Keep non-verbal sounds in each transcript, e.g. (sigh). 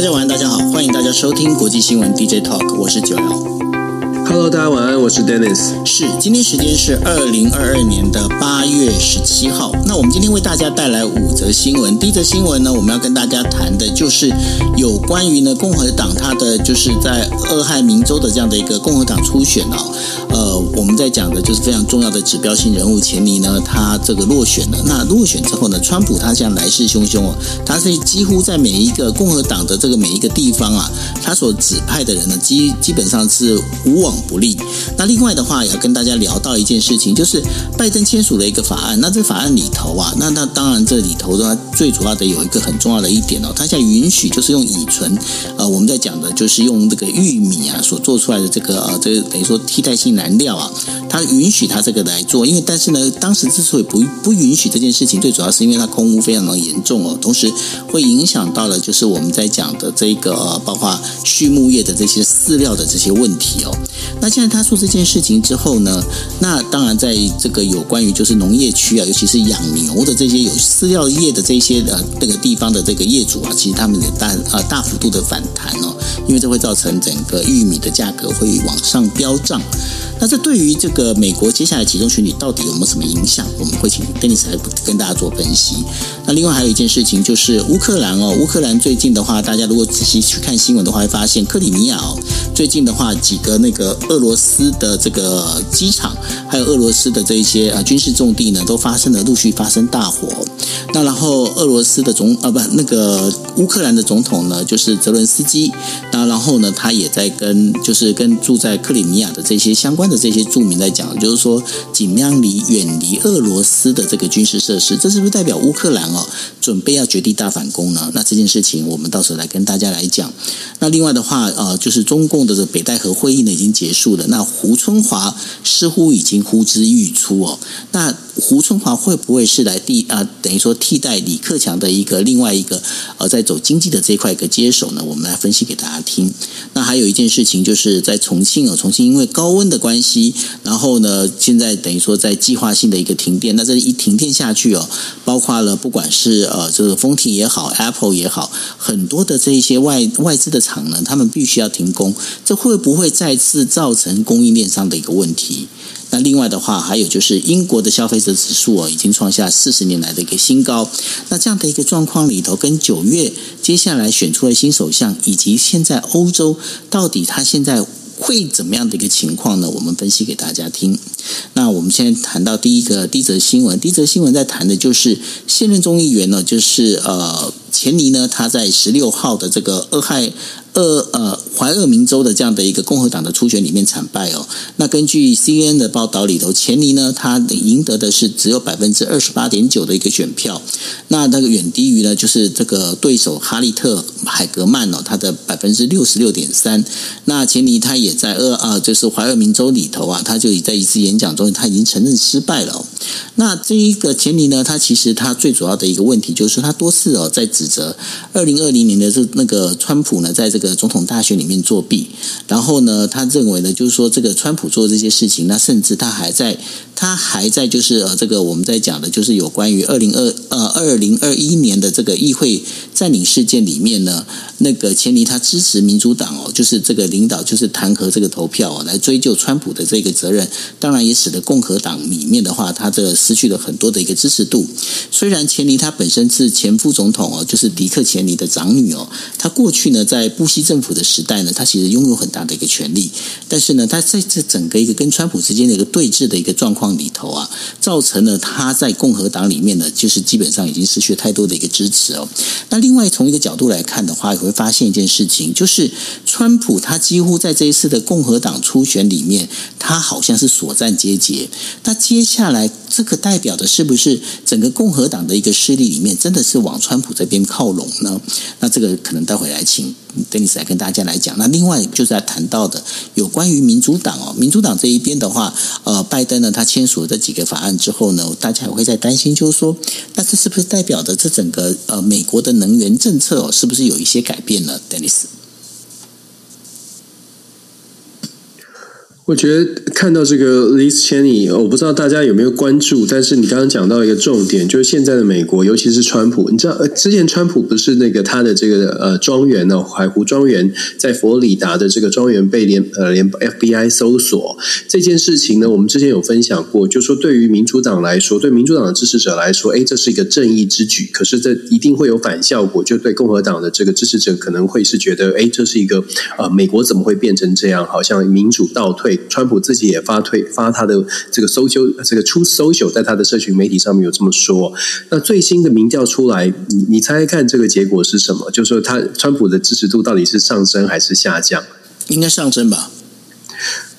大家晚安，大家好，欢迎大家收听国际新闻 DJ Talk，我是九幺。Hello，大家晚安，我是 Dennis。是，今天时间是二零二二年的八月十七号。那我们今天为大家带来五则新闻。第一则新闻呢，我们要跟大家谈的就是有关于呢共和党他的就是在俄亥明州的这样的一个共和党初选哦。呃，我们在讲的就是非常重要的指标性人物钱尼呢，他这个落选了。那落选之后呢，川普他现在来势汹汹哦，他是几乎在每一个共和党的这个每一个地方啊，他所指派的人呢，基基本上是无往不利。那另外的话，也要跟大家聊到一件事情，就是拜登签署了一个法案。那这法案里头啊，那那当然这里头的话，最主要的有一个很重要的一点哦，它现在允许就是用乙醇，呃，我们在讲的就是用这个玉米啊所做出来的这个呃，这个等于说替代性燃料啊，它允许它这个来做。因为但是呢，当时之所以不不允许这件事情，最主要是因为它空污非常的严重哦，同时会影响到了就是我们在讲的这个呃，包括畜牧业的这些饲料的这些问题哦。那现在他做这件事情之后呢，那当然在这个有关于就是农业区啊，尤其是养牛的这些有饲料业的这些呃这个地方的这个业主啊，其实他们的大呃大幅度的反弹哦，因为这会造成整个玉米的价格会往上飙涨。那这对于这个美国接下来集中选举到底有没有什么影响？我们会请 Dennis 来跟大家做分析。那另外还有一件事情就是乌克兰哦，乌克兰最近的话，大家如果仔细去看新闻的话，会发现克里米亚哦，最近的话几个那个俄罗斯的这个机场，还有俄罗斯的这一些啊军事重地呢，都发生了陆续发生大火。那然后俄罗斯的总啊不那个乌克兰的总统呢，就是泽伦斯基。那然后呢，他也在跟就是跟住在克里米亚的这些相关的这些著名来讲，就是说尽量离远离俄罗斯的这个军事设施。这是不是代表乌克兰哦准备要绝地大反攻呢？那这件事情我们到时候来跟大家来讲。那另外的话，呃，就是中共的这北戴河会议呢已经结束了。那胡春华似乎已经呼之欲出哦。那胡春华会不会是来替啊？等于说替代李克强的一个另外一个呃，在走经济的这一块一个接手呢？我们来分析给大家听。那还有一件事情，就是在重庆哦，重庆因为高温的关系，然后呢，现在等于说在计划性的一个停电。那这一停电下去哦，包括了不管是呃这个丰田也好，Apple 也好，很多的这一些外外资的厂呢，他们必须要停工。这会不会再次造成供应链上的一个问题？那另外的话，还有就是英国的消费者指数哦，已经创下四十年来的一个新高。那这样的一个状况里头，跟九月接下来选出的新首相，以及现在欧洲到底他现在会怎么样的一个情况呢？我们分析给大家听。那我们现在谈到第一个第一则新闻，第一则新闻在谈的就是现任众议员呢，就是呃钱尼呢，他在十六号的这个俄亥。俄呃，怀俄明州的这样的一个共和党的初选里面惨败哦。那根据 CNN 的报道里头，钱尼呢，他赢得的是只有百分之二十八点九的一个选票，那那个远低于呢，就是这个对手哈利特海格曼哦，他的百分之六十六点三。那钱尼他也在呃啊，就是怀俄明州里头啊，他就在一次演讲中，他已经承认失败了。那这一个钱尼呢，他其实他最主要的一个问题就是他多次哦在指责二零二零年的这那个川普呢，在这个总统大选里面作弊，然后呢，他认为呢，就是说这个川普做这些事情，那甚至他还在，他还在就是呃，这个我们在讲的就是有关于二零二呃二零二一年的这个议会占领事件里面呢，那个钱尼他支持民主党哦，就是这个领导就是弹劾这个投票哦，来追究川普的这个责任，当然也使得共和党里面的话，他这失去了很多的一个支持度。虽然钱尼他本身是前副总统哦，就是迪克钱尼的长女哦，他过去呢在布希政府的时代呢，他其实拥有很大的一个权力，但是呢，他在这整个一个跟川普之间的一个对峙的一个状况里头啊，造成了他在共和党里面呢，就是基本上已经失去了太多的一个支持哦。那另外从一个角度来看的话，也会发现一件事情，就是川普他几乎在这一次的共和党初选里面，他好像是所战皆捷。那接下来这个代表的是不是整个共和党的一个势力里面，真的是往川普这边靠拢呢？那这个可能待会来请。等 Dennis 来跟大家来讲，那另外就是在谈到的有关于民主党哦，民主党这一边的话，呃，拜登呢他签署了这几个法案之后呢，大家也会在担心，就是说，那这是不是代表着这整个呃美国的能源政策哦，是不是有一些改变呢？Dennis。我觉得看到这个 Liz Cheney，我不知道大家有没有关注，但是你刚刚讲到一个重点，就是现在的美国，尤其是川普，你知道，之前川普不是那个他的这个呃庄园呢，海湖庄园在佛罗里达的这个庄园被联呃联 FBI 搜索这件事情呢，我们之前有分享过，就说对于民主党来说，对民主党的支持者来说，哎，这是一个正义之举，可是这一定会有反效果，就对共和党的这个支持者可能会是觉得，哎，这是一个呃美国怎么会变成这样，好像民主倒退。川普自己也发推发他的这个 social 这个 Truth Social 在他的社群媒体上面有这么说。那最新的民调出来，你你猜猜看这个结果是什么？就是说他川普的支持度到底是上升还是下降？应该上升吧。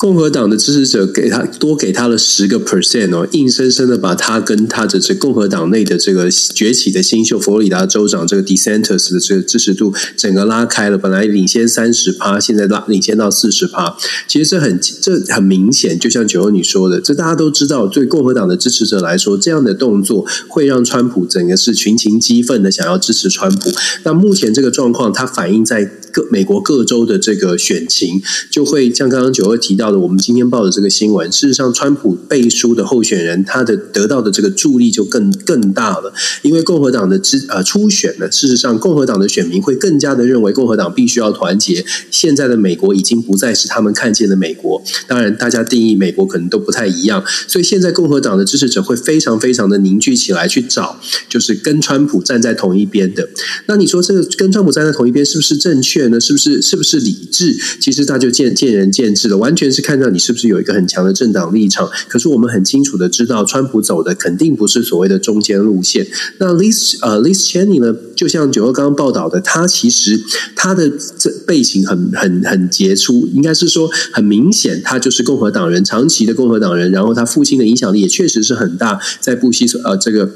共和党的支持者给他多给他了十个 percent 哦，硬生生的把他跟他的这共和党内的这个崛起的新秀佛罗里达州长这个 DeSantis 的这个支持度整个拉开了，本来领先三十趴，现在拉领先到四十趴。其实这很这很明显，就像九欧你说的，这大家都知道，对共和党的支持者来说，这样的动作会让川普整个是群情激愤的想要支持川普。那目前这个状况，它反映在各美国各州的这个选情，就会像刚刚九欧提到。我们今天报的这个新闻，事实上，川普背书的候选人，他的得到的这个助力就更更大了。因为共和党的支呃初选呢，事实上，共和党的选民会更加的认为共和党必须要团结。现在的美国已经不再是他们看见的美国。当然，大家定义美国可能都不太一样，所以现在共和党的支持者会非常非常的凝聚起来，去找就是跟川普站在同一边的。那你说这个跟川普站在同一边是不是正确呢？是不是是不是理智？其实那就见见仁见智了，完全是。看到你是不是有一个很强的政党立场？可是我们很清楚的知道，川普走的肯定不是所谓的中间路线。那 Liz 呃 Liz Cheney 呢？就像九二刚刚报道的，他其实他的这背景很很很杰出，应该是说很明显，他就是共和党人，长期的共和党人。然后他父亲的影响力也确实是很大，在布希呃这个。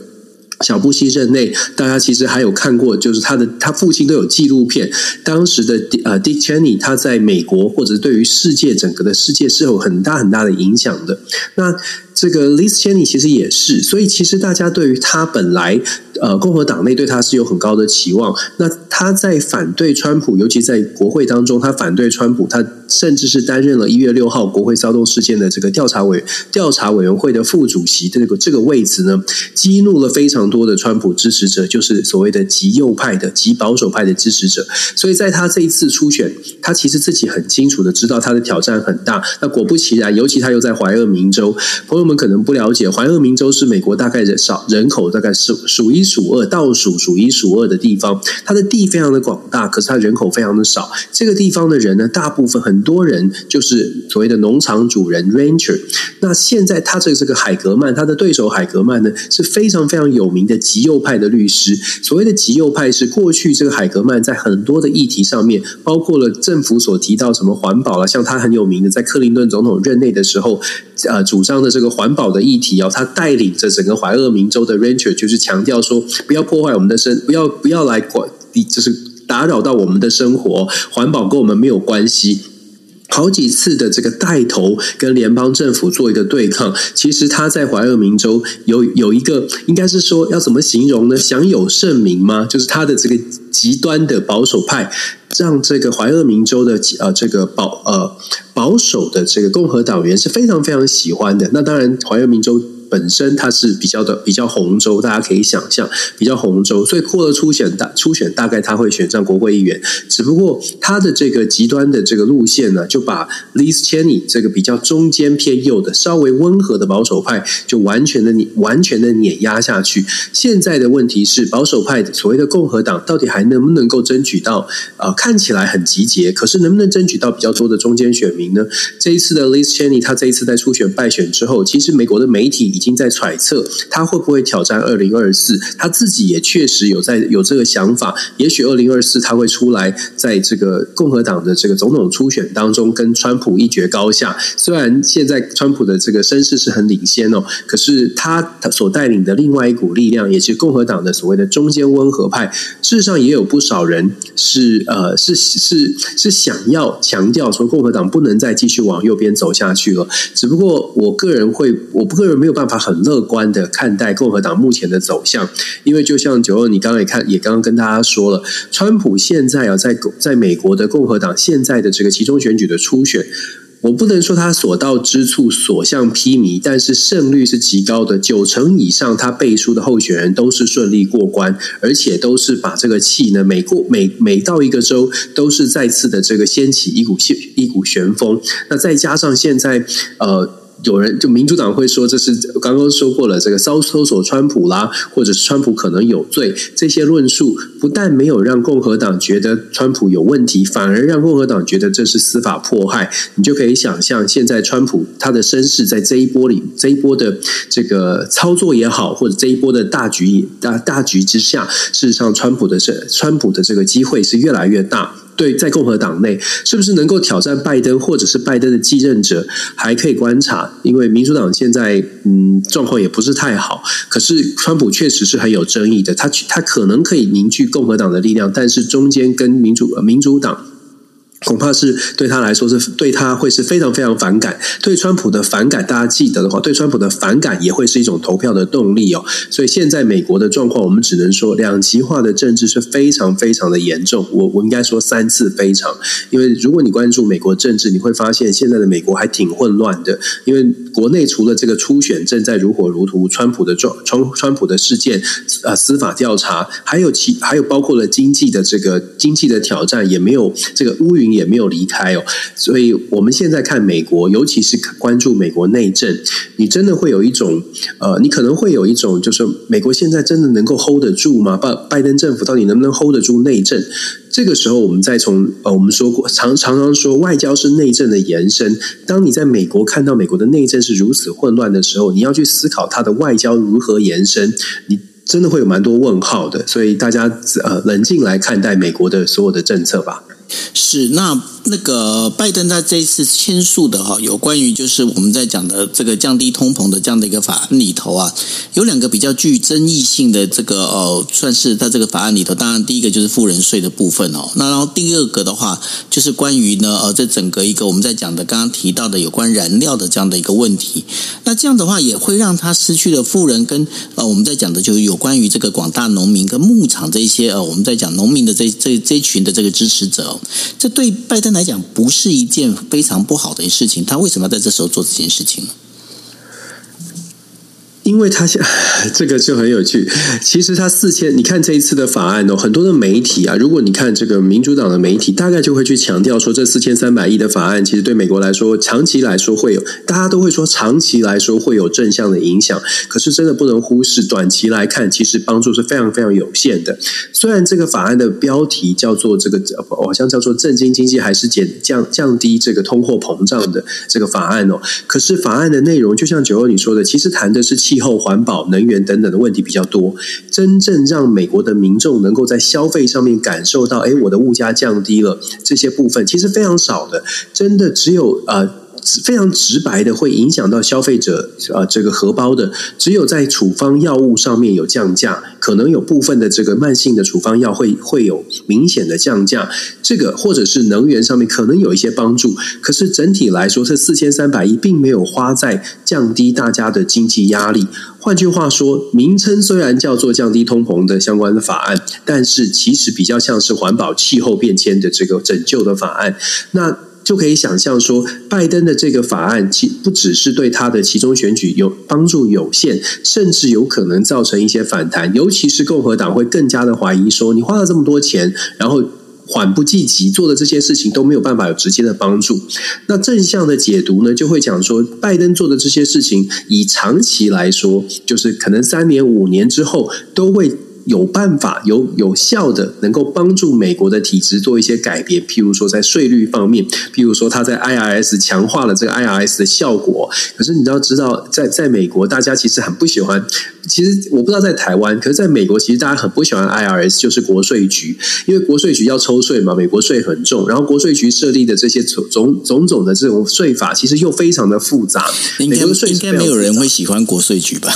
小布希任内，大家其实还有看过，就是他的他父亲都有纪录片。当时的呃，Dick Cheney，他在美国或者对于世界整个的世界是有很大很大的影响的。那这个 Liz Cheney 其实也是，所以其实大家对于他本来。呃，共和党内对他是有很高的期望。那他在反对川普，尤其在国会当中，他反对川普，他甚至是担任了一月六号国会骚动事件的这个调查委调查委员会的副主席这个这个位置呢，激怒了非常多的川普支持者，就是所谓的极右派的极保守派的支持者。所以在他这一次初选，他其实自己很清楚的知道他的挑战很大。那果不其然，尤其他又在怀俄明州，朋友们可能不了解，怀俄明州是美国大概人少人口大概是数一。数二倒数数一数二的地方，它的地非常的广大，可是它人口非常的少。这个地方的人呢，大部分很多人就是所谓的农场主人 （rancher）。那现在他这这个海格曼，他的对手海格曼呢，是非常非常有名的极右派的律师。所谓的极右派是过去这个海格曼在很多的议题上面，包括了政府所提到什么环保了，像他很有名的，在克林顿总统任内的时候，呃，主张的这个环保的议题哦，他带领着整个怀俄明州的 rancher，就是强调说。不要破坏我们的生，不要不要来管，就是打扰到我们的生活。环保跟我们没有关系。好几次的这个带头跟联邦政府做一个对抗，其实他在怀俄明州有有一个，应该是说要怎么形容呢？享有盛名吗？就是他的这个极端的保守派，让这个怀俄明州的呃这个保呃保守的这个共和党员是非常非常喜欢的。那当然，怀俄明州。本身它是比较的比较红州，大家可以想象比较红州，所以过了初选大初选，大概他会选上国会议员。只不过他的这个极端的这个路线呢，就把 Liz Cheney 这个比较中间偏右的稍微温和的保守派，就完全的你完全的碾压下去。现在的问题是，保守派所谓的共和党到底还能不能够争取到？呃，看起来很集结，可是能不能争取到比较多的中间选民呢？这一次的 Liz Cheney，他这一次在初选败选之后，其实美国的媒体。已经在揣测他会不会挑战二零二四，他自己也确实有在有这个想法。也许二零二四他会出来，在这个共和党的这个总统初选当中跟川普一决高下。虽然现在川普的这个声势是很领先哦，可是他所带领的另外一股力量，也是共和党的所谓的中间温和派，事实上也有不少人是呃是是是想要强调说共和党不能再继续往右边走下去了。只不过我个人会，我个人没有办法。他很乐观的看待共和党目前的走向，因为就像九二，你刚刚也看，也刚刚跟大家说了，川普现在啊，在在美国的共和党现在的这个期中选举的初选。我不能说他所到之处所向披靡，但是胜率是极高的，九成以上他背书的候选人都是顺利过关，而且都是把这个气呢，每过每每到一个州都是再次的这个掀起一股旋一股旋风。那再加上现在呃。有人就民主党会说，这是刚刚说过了，这个搜搜索川普啦，或者是川普可能有罪，这些论述不但没有让共和党觉得川普有问题，反而让共和党觉得这是司法迫害。你就可以想象，现在川普他的身世在这一波里，这一波的这个操作也好，或者这一波的大局大大局之下，事实上，川普的这川普的这个机会是越来越大。对，在共和党内是不是能够挑战拜登，或者是拜登的继任者，还可以观察。因为民主党现在嗯状况也不是太好，可是川普确实是很有争议的。他他可能可以凝聚共和党的力量，但是中间跟民主民主党。恐怕是对他来说是对他会是非常非常反感，对川普的反感，大家记得的话，对川普的反感也会是一种投票的动力哦。所以现在美国的状况，我们只能说两极化的政治是非常非常的严重。我我应该说三次非常，因为如果你关注美国政治，你会发现现在的美国还挺混乱的。因为国内除了这个初选正在如火如荼，川普的状川川普的事件啊，司法调查，还有其还有包括了经济的这个经济的挑战，也没有这个乌云。也没有离开哦，所以我们现在看美国，尤其是关注美国内政，你真的会有一种呃，你可能会有一种，就是美国现在真的能够 hold 得住吗？拜拜登政府到底能不能 hold 得住内政？这个时候，我们再从呃，我们说过，常常常说外交是内政的延伸。当你在美国看到美国的内政是如此混乱的时候，你要去思考它的外交如何延伸，你真的会有蛮多问号的。所以大家呃，冷静来看待美国的所有的政策吧。是，那那个拜登在这一次签署的哈，有关于就是我们在讲的这个降低通膨的这样的一个法案里头啊，有两个比较具争议性的这个呃，算是在这个法案里头。当然，第一个就是富人税的部分哦。那然后第二个的话，就是关于呢呃，这整个一个我们在讲的刚刚提到的有关燃料的这样的一个问题。那这样的话，也会让他失去了富人跟呃，我们在讲的就是有关于这个广大农民跟牧场这一些呃，我们在讲农民的这这这一群的这个支持者。这对拜登来讲不是一件非常不好的事情，他为什么要在这时候做这件事情呢？因为他现 (laughs) 这个就很有趣。其实他四千，你看这一次的法案哦，很多的媒体啊，如果你看这个民主党的媒体，大概就会去强调说，这四千三百亿的法案，其实对美国来说，长期来说会有，大家都会说长期来说会有正向的影响。可是真的不能忽视，短期来看，其实帮助是非常非常有限的。虽然这个法案的标题叫做这个，好像叫做振兴经济还是减降降低这个通货膨胀的这个法案哦，可是法案的内容，就像九欧你说的，其实谈的是气。气候、环保、能源等等的问题比较多，真正让美国的民众能够在消费上面感受到，哎，我的物价降低了，这些部分其实非常少的，真的只有呃。非常直白的会影响到消费者啊，这个荷包的，只有在处方药物上面有降价，可能有部分的这个慢性的处方药会会有明显的降价，这个或者是能源上面可能有一些帮助，可是整体来说，这四千三百亿并没有花在降低大家的经济压力。换句话说，名称虽然叫做降低通膨的相关的法案，但是其实比较像是环保、气候变迁的这个拯救的法案。那。就可以想象说，拜登的这个法案其不只是对他的其中选举有帮助有限，甚至有可能造成一些反弹。尤其是共和党会更加的怀疑说，你花了这么多钱，然后缓不济急做的这些事情都没有办法有直接的帮助。那正向的解读呢，就会讲说，拜登做的这些事情，以长期来说，就是可能三年五年之后都会。有办法有有效的能够帮助美国的体制做一些改变，譬如说在税率方面，譬如说他在 IRS 强化了这个 IRS 的效果。可是你要知道，在在美国，大家其实很不喜欢。其实我不知道在台湾，可是在美国，其实大家很不喜欢 IRS，就是国税局，因为国税局要抽税嘛，美国税很重，然后国税局设立的这些种种种种的这种税法，其实又非常的复杂。应该应该没有人会喜欢国税局吧？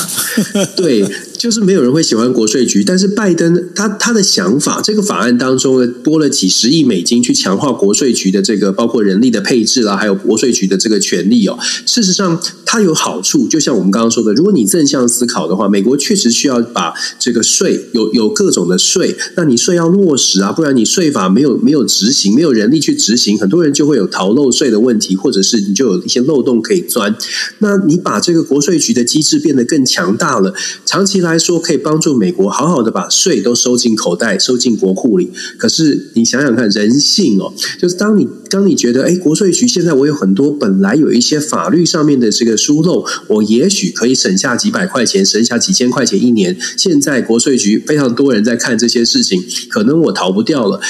对。就是没有人会喜欢国税局，但是拜登他他的想法，这个法案当中呢，拨了几十亿美金去强化国税局的这个包括人力的配置啦，还有国税局的这个权利哦。事实上，它有好处，就像我们刚刚说的，如果你正向思考的话，美美国确实需要把这个税有有各种的税，那你税要落实啊，不然你税法没有没有执行，没有人力去执行，很多人就会有逃漏税的问题，或者是你就有一些漏洞可以钻。那你把这个国税局的机制变得更强大了，长期来说可以帮助美国好好的把税都收进口袋、收进国库里。可是你想想看，人性哦，就是当你当你觉得哎，国税局现在我有很多本来有一些法律上面的这个疏漏，我也许可以省下几百块钱，省下几几千块钱一年。现在国税局非常多人在看这些事情，可能我逃不掉了。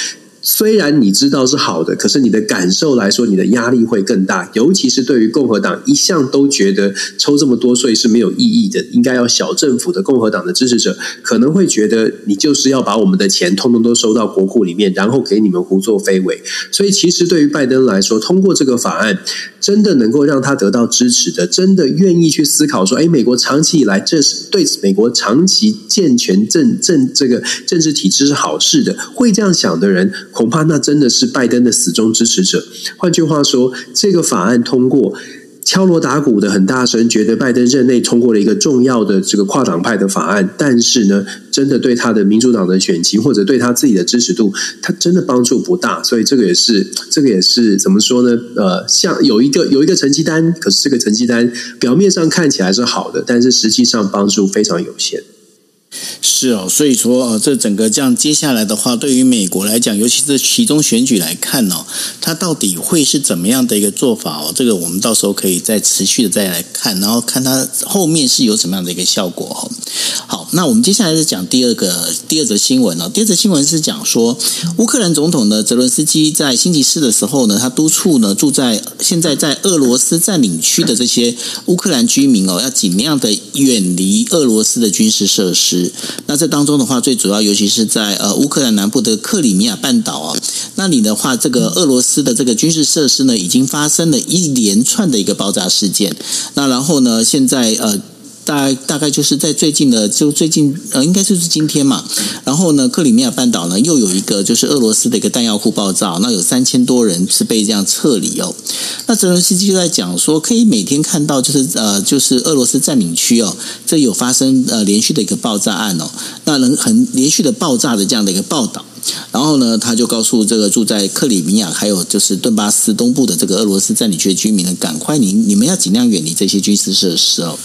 虽然你知道是好的，可是你的感受来说，你的压力会更大。尤其是对于共和党一向都觉得抽这么多税是没有意义的，应该要小政府的共和党的支持者，可能会觉得你就是要把我们的钱通通都收到国库里面，然后给你们胡作非为。所以，其实对于拜登来说，通过这个法案，真的能够让他得到支持的，真的愿意去思考说，哎，美国长期以来这是对美国长期健全政政这个政治体制是好事的，会这样想的人。恐怕那真的是拜登的死忠支持者。换句话说，这个法案通过，敲锣打鼓的很大声，觉得拜登任内通过了一个重要的这个跨党派的法案。但是呢，真的对他的民主党的选情或者对他自己的支持度，他真的帮助不大。所以这个也是，这个也是怎么说呢？呃，像有一个有一个成绩单，可是这个成绩单表面上看起来是好的，但是实际上帮助非常有限。是哦，所以说呃，这整个这样接下来的话，对于美国来讲，尤其是其中选举来看哦，它到底会是怎么样的一个做法哦？这个我们到时候可以再持续的再来看，然后看它后面是有什么样的一个效果哦。好，那我们接下来是讲第二个第二则新闻哦。第二则新闻是讲说，乌克兰总统呢，泽伦斯基在星期四的时候呢，他督促呢住在现在在俄罗斯占领区的这些乌克兰居民哦，要尽量的远离俄罗斯的军事设施。那这当中的话，最主要尤其是在呃乌克兰南部的克里米亚半岛啊，那里的话，这个俄罗斯的这个军事设施呢，已经发生了一连串的一个爆炸事件。那然后呢，现在呃。大大概就是在最近的，就最近呃，应该就是今天嘛。然后呢，克里米亚半岛呢又有一个就是俄罗斯的一个弹药库爆炸，那有三千多人是被这样撤离哦。那泽伦斯基就在讲说，可以每天看到就是呃，就是俄罗斯占领区哦，这有发生呃连续的一个爆炸案哦，那能很连续的爆炸的这样的一个报道。然后呢，他就告诉这个住在克里米亚还有就是顿巴斯东部的这个俄罗斯占领区的居民呢，赶快你你们要尽量远离这些军事设施哦。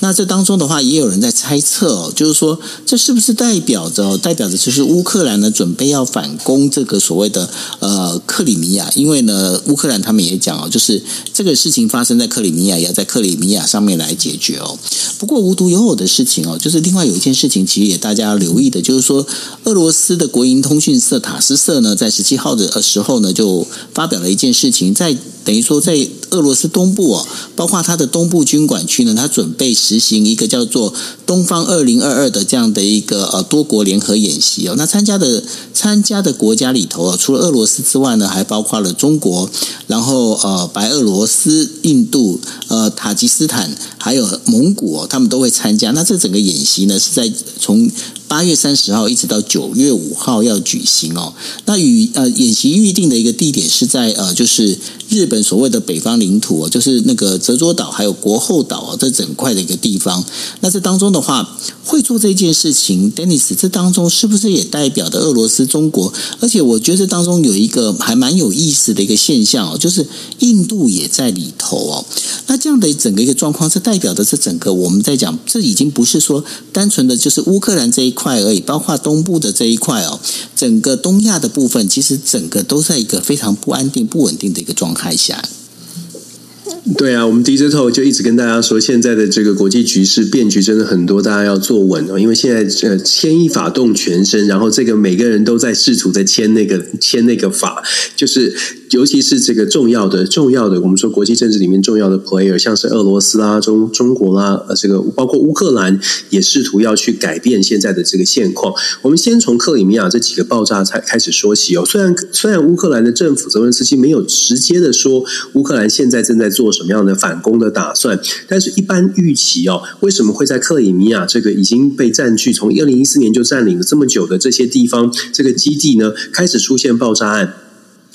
那这当中的话，也有人在猜测哦，就是说这是不是代表着代表着就是乌克兰呢准备要反攻这个所谓的呃克里米亚？因为呢，乌克兰他们也讲哦，就是这个事情发生在克里米亚，也要在克里米亚上面来解决哦。不过无独有偶的事情哦，就是另外有一件事情，其实也大家要留意的，就是说俄罗斯的国营通逊色塔斯社呢，在十七号的时候呢，就发表了一件事情，在等于说在俄罗斯东部哦，包括它的东部军管区呢，它准备实行一个叫做“东方二零二二”的这样的一个呃多国联合演习哦。那参加的参加的国家里头啊，除了俄罗斯之外呢，还包括了中国，然后呃白俄罗斯、印度、呃塔吉斯坦，还有蒙古哦，他们都会参加。那这整个演习呢，是在从八月三十号一直到九月五号要举行哦。那与呃演习预定的一个地点是在呃就是日本所谓的北方领土哦，就是那个泽佐岛还有国后岛哦，这整块的一个地方。那这当中的话，会做这件事情，Dennis，这当中是不是也代表的俄罗斯、中国？而且我觉得这当中有一个还蛮有意思的一个现象哦，就是印度也在里头哦。那这样的整个一个状况，是代表的是整个我们在讲，这已经不是说单纯的就是乌克兰这一块而已，包括东部的这一块哦，整个东亚的部分，其实整个都在一个非常不安定、不稳定的一个状态下。对啊，我们 DJ 头就一直跟大家说，现在的这个国际局势变局真的很多，大家要坐稳哦。因为现在呃，牵一发动全身，然后这个每个人都在试图在牵那个牵那个法，就是尤其是这个重要的重要的，我们说国际政治里面重要的 player，像是俄罗斯啦、中中国啦，呃，这个包括乌克兰也试图要去改变现在的这个现况。我们先从克里米亚这几个爆炸才开始说起哦。虽然虽然乌克兰的政府泽连斯基没有直接的说乌克兰现在正在做。做什么样的反攻的打算？但是，一般预期哦，为什么会在克里米亚这个已经被占据，从二零一四年就占领了这么久的这些地方，这个基地呢，开始出现爆炸案？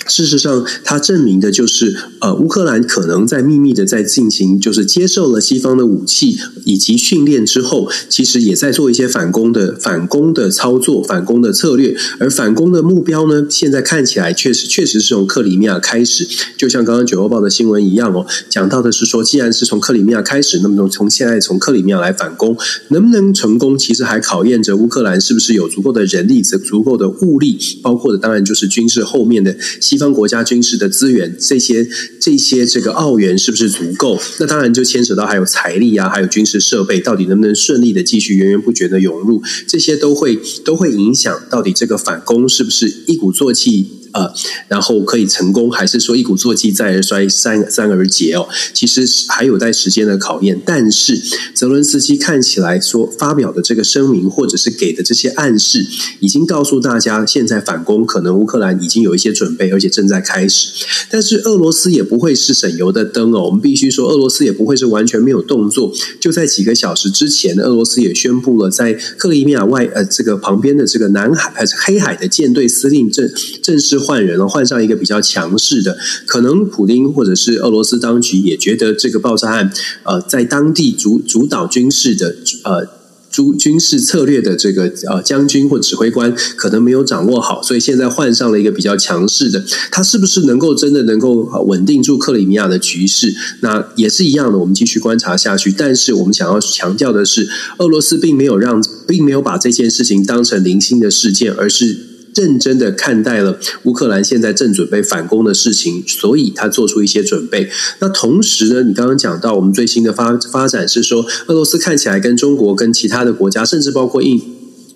事实上，它证明的就是，呃，乌克兰可能在秘密的在进行，就是接受了西方的武器以及训练之后，其实也在做一些反攻的反攻的操作、反攻的策略。而反攻的目标呢，现在看起来确实确实是从克里米亚开始，就像刚刚九欧报的新闻一样哦，讲到的是说，既然是从克里米亚开始，那么从现在从克里米亚来反攻，能不能成功，其实还考验着乌克兰是不是有足够的人力、足够的物力，包括的当然就是军事后面的。西方国家军事的资源，这些这些这个澳元是不是足够？那当然就牵扯到还有财力啊，还有军事设备，到底能不能顺利的继续源源不绝的涌入？这些都会都会影响到底这个反攻是不是一鼓作气。呃，然后可以成功，还是说一鼓作气再而衰，三三而竭哦？其实还有待时间的考验。但是泽伦斯基看起来说发表的这个声明，或者是给的这些暗示，已经告诉大家，现在反攻可能乌克兰已经有一些准备，而且正在开始。但是俄罗斯也不会是省油的灯哦，我们必须说，俄罗斯也不会是完全没有动作。就在几个小时之前，俄罗斯也宣布了，在克里米亚外呃这个旁边的这个南海还是黑海的舰队司令正正式。换人了，换上一个比较强势的，可能普丁或者是俄罗斯当局也觉得这个爆炸案，呃，在当地主主导军事的呃主军事策略的这个呃将军或指挥官可能没有掌握好，所以现在换上了一个比较强势的，他是不是能够真的能够稳定住克里米亚的局势？那也是一样的，我们继续观察下去。但是我们想要强调的是，俄罗斯并没有让，并没有把这件事情当成零星的事件，而是。认真的看待了乌克兰现在正准备反攻的事情，所以他做出一些准备。那同时呢，你刚刚讲到我们最新的发发展是说，俄罗斯看起来跟中国、跟其他的国家，甚至包括印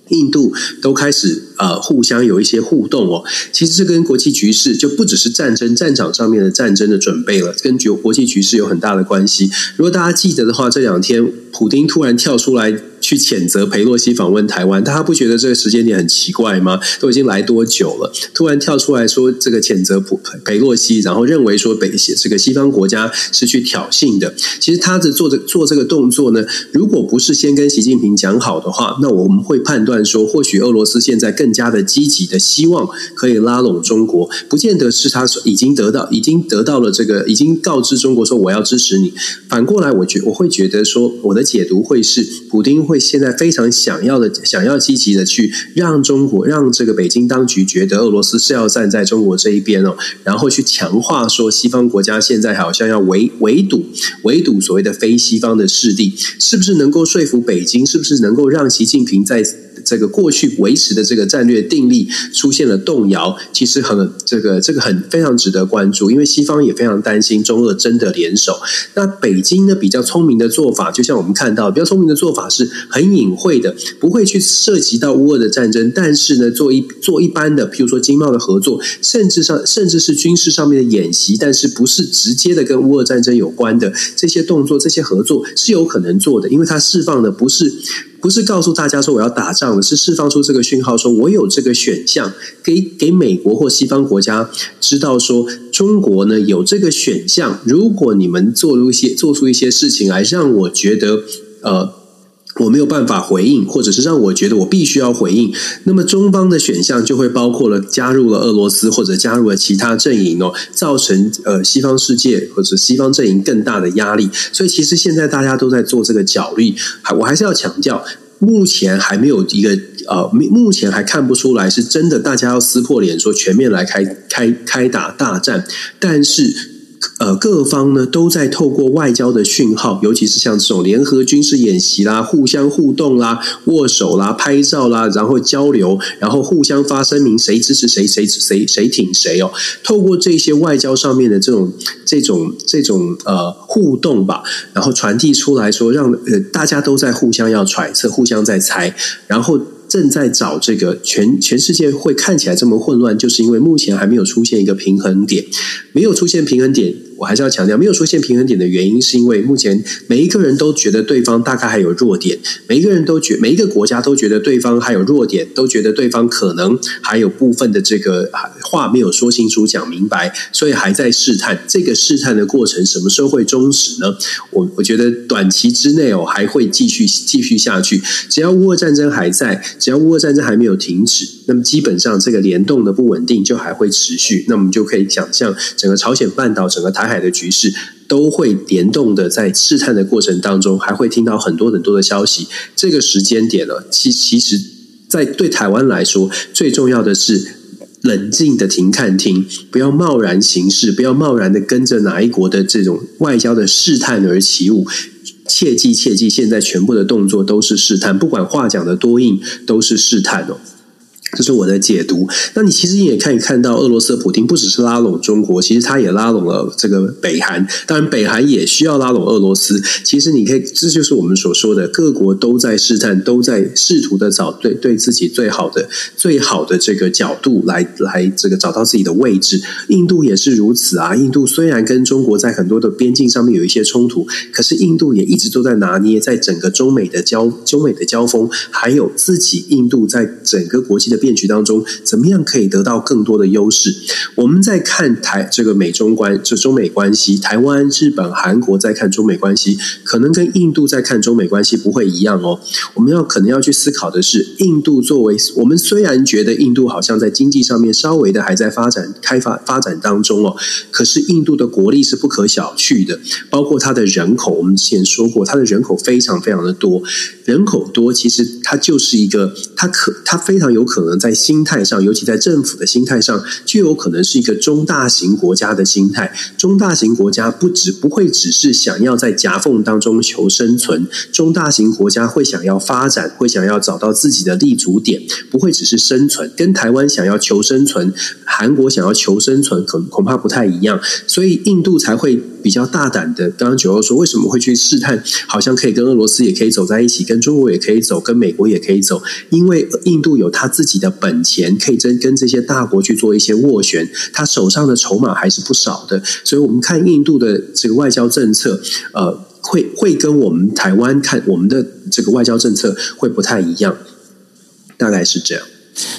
印度，都开始呃互相有一些互动哦。其实这跟国际局势就不只是战争战场上面的战争的准备了，跟国国际局势有很大的关系。如果大家记得的话，这两天普丁突然跳出来。去谴责裴洛西访问台湾，大家不觉得这个时间点很奇怪吗？都已经来多久了，突然跳出来说这个谴责普裴洛西，然后认为说北这个西方国家是去挑衅的。其实他的做这做这个动作呢，如果不是先跟习近平讲好的话，那我们会判断说，或许俄罗斯现在更加的积极的希望可以拉拢中国，不见得是他已经得到已经得到了这个已经告知中国说我要支持你。反过来，我觉我会觉得说，我的解读会是普丁。会现在非常想要的，想要积极的去让中国，让这个北京当局觉得俄罗斯是要站在中国这一边哦，然后去强化说西方国家现在好像要围围堵围堵所谓的非西方的势力，是不是能够说服北京？是不是能够让习近平在？这个过去维持的这个战略定力出现了动摇，其实很这个这个很非常值得关注，因为西方也非常担心中俄真的联手。那北京呢，比较聪明的做法，就像我们看到比较聪明的做法是很隐晦的，不会去涉及到乌俄的战争，但是呢，做一做一般的，譬如说经贸的合作，甚至上甚至是军事上面的演习，但是不是直接的跟乌俄战争有关的这些动作，这些合作是有可能做的，因为它释放的不是。不是告诉大家说我要打仗了，是释放出这个讯号，说我有这个选项，给给美国或西方国家知道说中国呢有这个选项。如果你们做出一些做出一些事情来，让我觉得呃。我没有办法回应，或者是让我觉得我必须要回应，那么中方的选项就会包括了加入了俄罗斯或者加入了其他阵营哦，造成呃西方世界或者西方阵营更大的压力。所以其实现在大家都在做这个角力，还我还是要强调，目前还没有一个呃，目前还看不出来是真的大家要撕破脸说全面来开开开打大战，但是。呃，各方呢都在透过外交的讯号，尤其是像这种联合军事演习啦、互相互动啦、握手啦、拍照啦，然后交流，然后互相发声明，谁支持谁，谁谁谁挺谁哦。透过这些外交上面的这种、这种、这种呃互动吧，然后传递出来说，让呃大家都在互相要揣测，互相在猜，然后。正在找这个全全世界会看起来这么混乱，就是因为目前还没有出现一个平衡点，没有出现平衡点。我还是要强调，没有出现平衡点的原因，是因为目前每一个人都觉得对方大概还有弱点，每一个人都觉，每一个国家都觉得对方还有弱点，都觉得对方可能还有部分的这个话没有说清楚、讲明白，所以还在试探。这个试探的过程什么时候会终止呢？我我觉得短期之内哦，还会继续继续下去。只要乌俄战争还在，只要乌俄战争还没有停止，那么基本上这个联动的不稳定就还会持续。那我们就可以想象，整个朝鲜半岛、整个台海的局势都会联动的，在试探的过程当中，还会听到很多很多的消息。这个时间点了，其其实，在对台湾来说，最重要的是冷静的停看听，不要贸然行事，不要贸然的跟着哪一国的这种外交的试探而起舞。切记切记，现在全部的动作都是试探，不管话讲的多硬，都是试探哦。这是我的解读。那你其实也可以看到，俄罗斯的普京不只是拉拢中国，其实他也拉拢了这个北韩。当然，北韩也需要拉拢俄罗斯。其实你可以，这就是我们所说的，各国都在试探，都在试图的找对对自己最好的、最好的这个角度来来这个找到自己的位置。印度也是如此啊。印度虽然跟中国在很多的边境上面有一些冲突，可是印度也一直都在拿捏，在整个中美的交中美的交锋，还有自己印度在整个国际的。变局当中，怎么样可以得到更多的优势？我们在看台这个美中关，就中美关系，台湾、日本、韩国在看中美关系，可能跟印度在看中美关系不会一样哦。我们要可能要去思考的是，印度作为我们虽然觉得印度好像在经济上面稍微的还在发展、开发、发展当中哦，可是印度的国力是不可小觑的，包括它的人口，我们之前说过，它的人口非常非常的多，人口多，其实它就是一个，它可，它非常有可能。可能在心态上，尤其在政府的心态上，就有可能是一个中大型国家的心态。中大型国家不只不会只是想要在夹缝当中求生存，中大型国家会想要发展，会想要找到自己的立足点，不会只是生存。跟台湾想要求生存，韩国想要求生存，恐恐怕不太一样。所以印度才会比较大胆的。刚刚九欧说，为什么会去试探？好像可以跟俄罗斯也可以走在一起，跟中国也可以走，跟美国也可以走，因为印度有他自己的本钱可以真跟这些大国去做一些斡旋，他手上的筹码还是不少的，所以我们看印度的这个外交政策，呃，会会跟我们台湾看我们的这个外交政策会不太一样，大概是这样。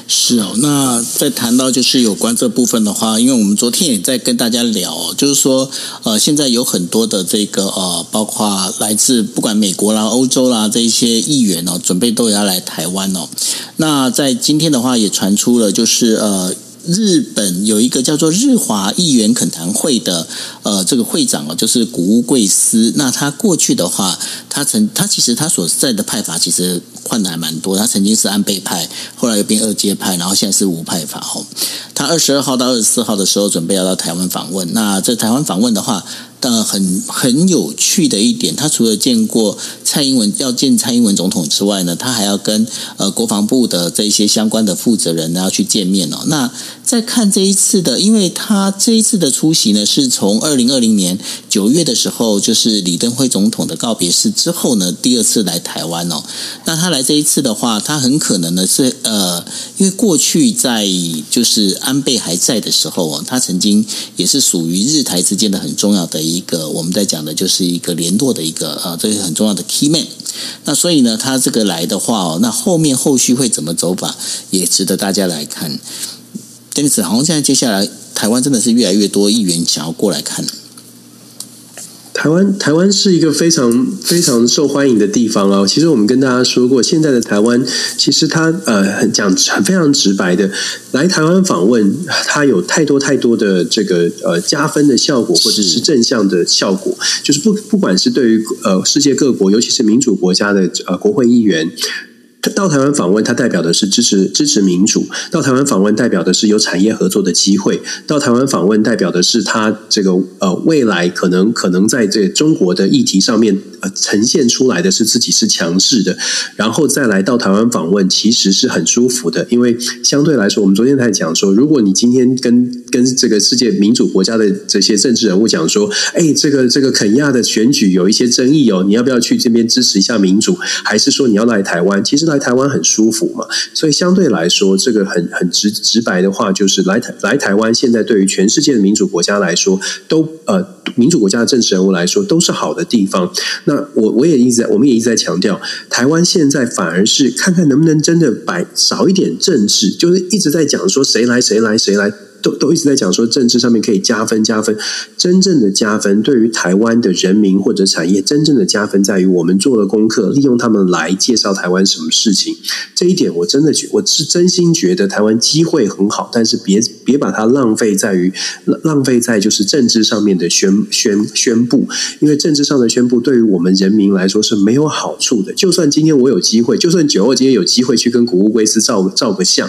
是哦，那在谈到就是有关这部分的话，因为我们昨天也在跟大家聊，就是说，呃，现在有很多的这个呃，包括来自不管美国啦、欧洲啦这一些议员哦，准备都要来台湾哦。那在今天的话，也传出了就是呃。日本有一个叫做日华议员恳谈会的，呃，这个会长哦，就是谷物贵司。那他过去的话，他曾他其实他所在的派阀其实换的还蛮多。他曾经是安倍派，后来又变二阶派，然后现在是无派阀。哦，他二十二号到二十四号的时候准备要到台湾访问。那在台湾访问的话。但很很有趣的一点，他除了见过蔡英文要见蔡英文总统之外呢，他还要跟呃国防部的这一些相关的负责人呢要去见面哦。那在看这一次的，因为他这一次的出席呢，是从二零二零年九月的时候，就是李登辉总统的告别式之后呢，第二次来台湾哦。那他来这一次的话，他很可能呢是呃，因为过去在就是安倍还在的时候哦，他曾经也是属于日台之间的很重要的。一个我们在讲的就是一个联络的一个啊，这是很重要的 key man。那所以呢，他这个来的话哦，那后面后续会怎么走法，也值得大家来看。因此，好像现在接下来台湾真的是越来越多议员想要过来看。台湾台湾是一个非常非常受欢迎的地方啊！其实我们跟大家说过，现在的台湾其实它呃很讲很非常直白的来台湾访问，它有太多太多的这个呃加分的效果，或者是正向的效果，就是不不管是对于呃世界各国，尤其是民主国家的呃国会议员。到台湾访问，它代表的是支持支持民主；到台湾访问，代表的是有产业合作的机会；到台湾访问，代表的是他这个呃未来可能可能在这中国的议题上面呃呈现出来的是自己是强势的。然后再来到台湾访问，其实是很舒服的，因为相对来说，我们昨天才讲说，如果你今天跟跟这个世界民主国家的这些政治人物讲说，哎，这个这个肯亚的选举有一些争议哦，你要不要去这边支持一下民主？还是说你要来台湾？其实来台湾很舒服嘛，所以相对来说，这个很很直直白的话，就是来台来台湾，现在对于全世界的民主国家来说，都呃民主国家的政治人物来说都是好的地方。那我我也一直在，我们也一直在强调，台湾现在反而是看看能不能真的摆少一点政治，就是一直在讲说谁来谁来谁来。都都一直在讲说政治上面可以加分加分，真正的加分对于台湾的人民或者产业，真正的加分在于我们做了功课，利用他们来介绍台湾什么事情。这一点我真的觉，我是真心觉得台湾机会很好，但是别别把它浪费在于浪费在就是政治上面的宣宣宣布，因为政治上的宣布对于我们人民来说是没有好处的。就算今天我有机会，就算九二今天有机会去跟古乌龟斯照照个相。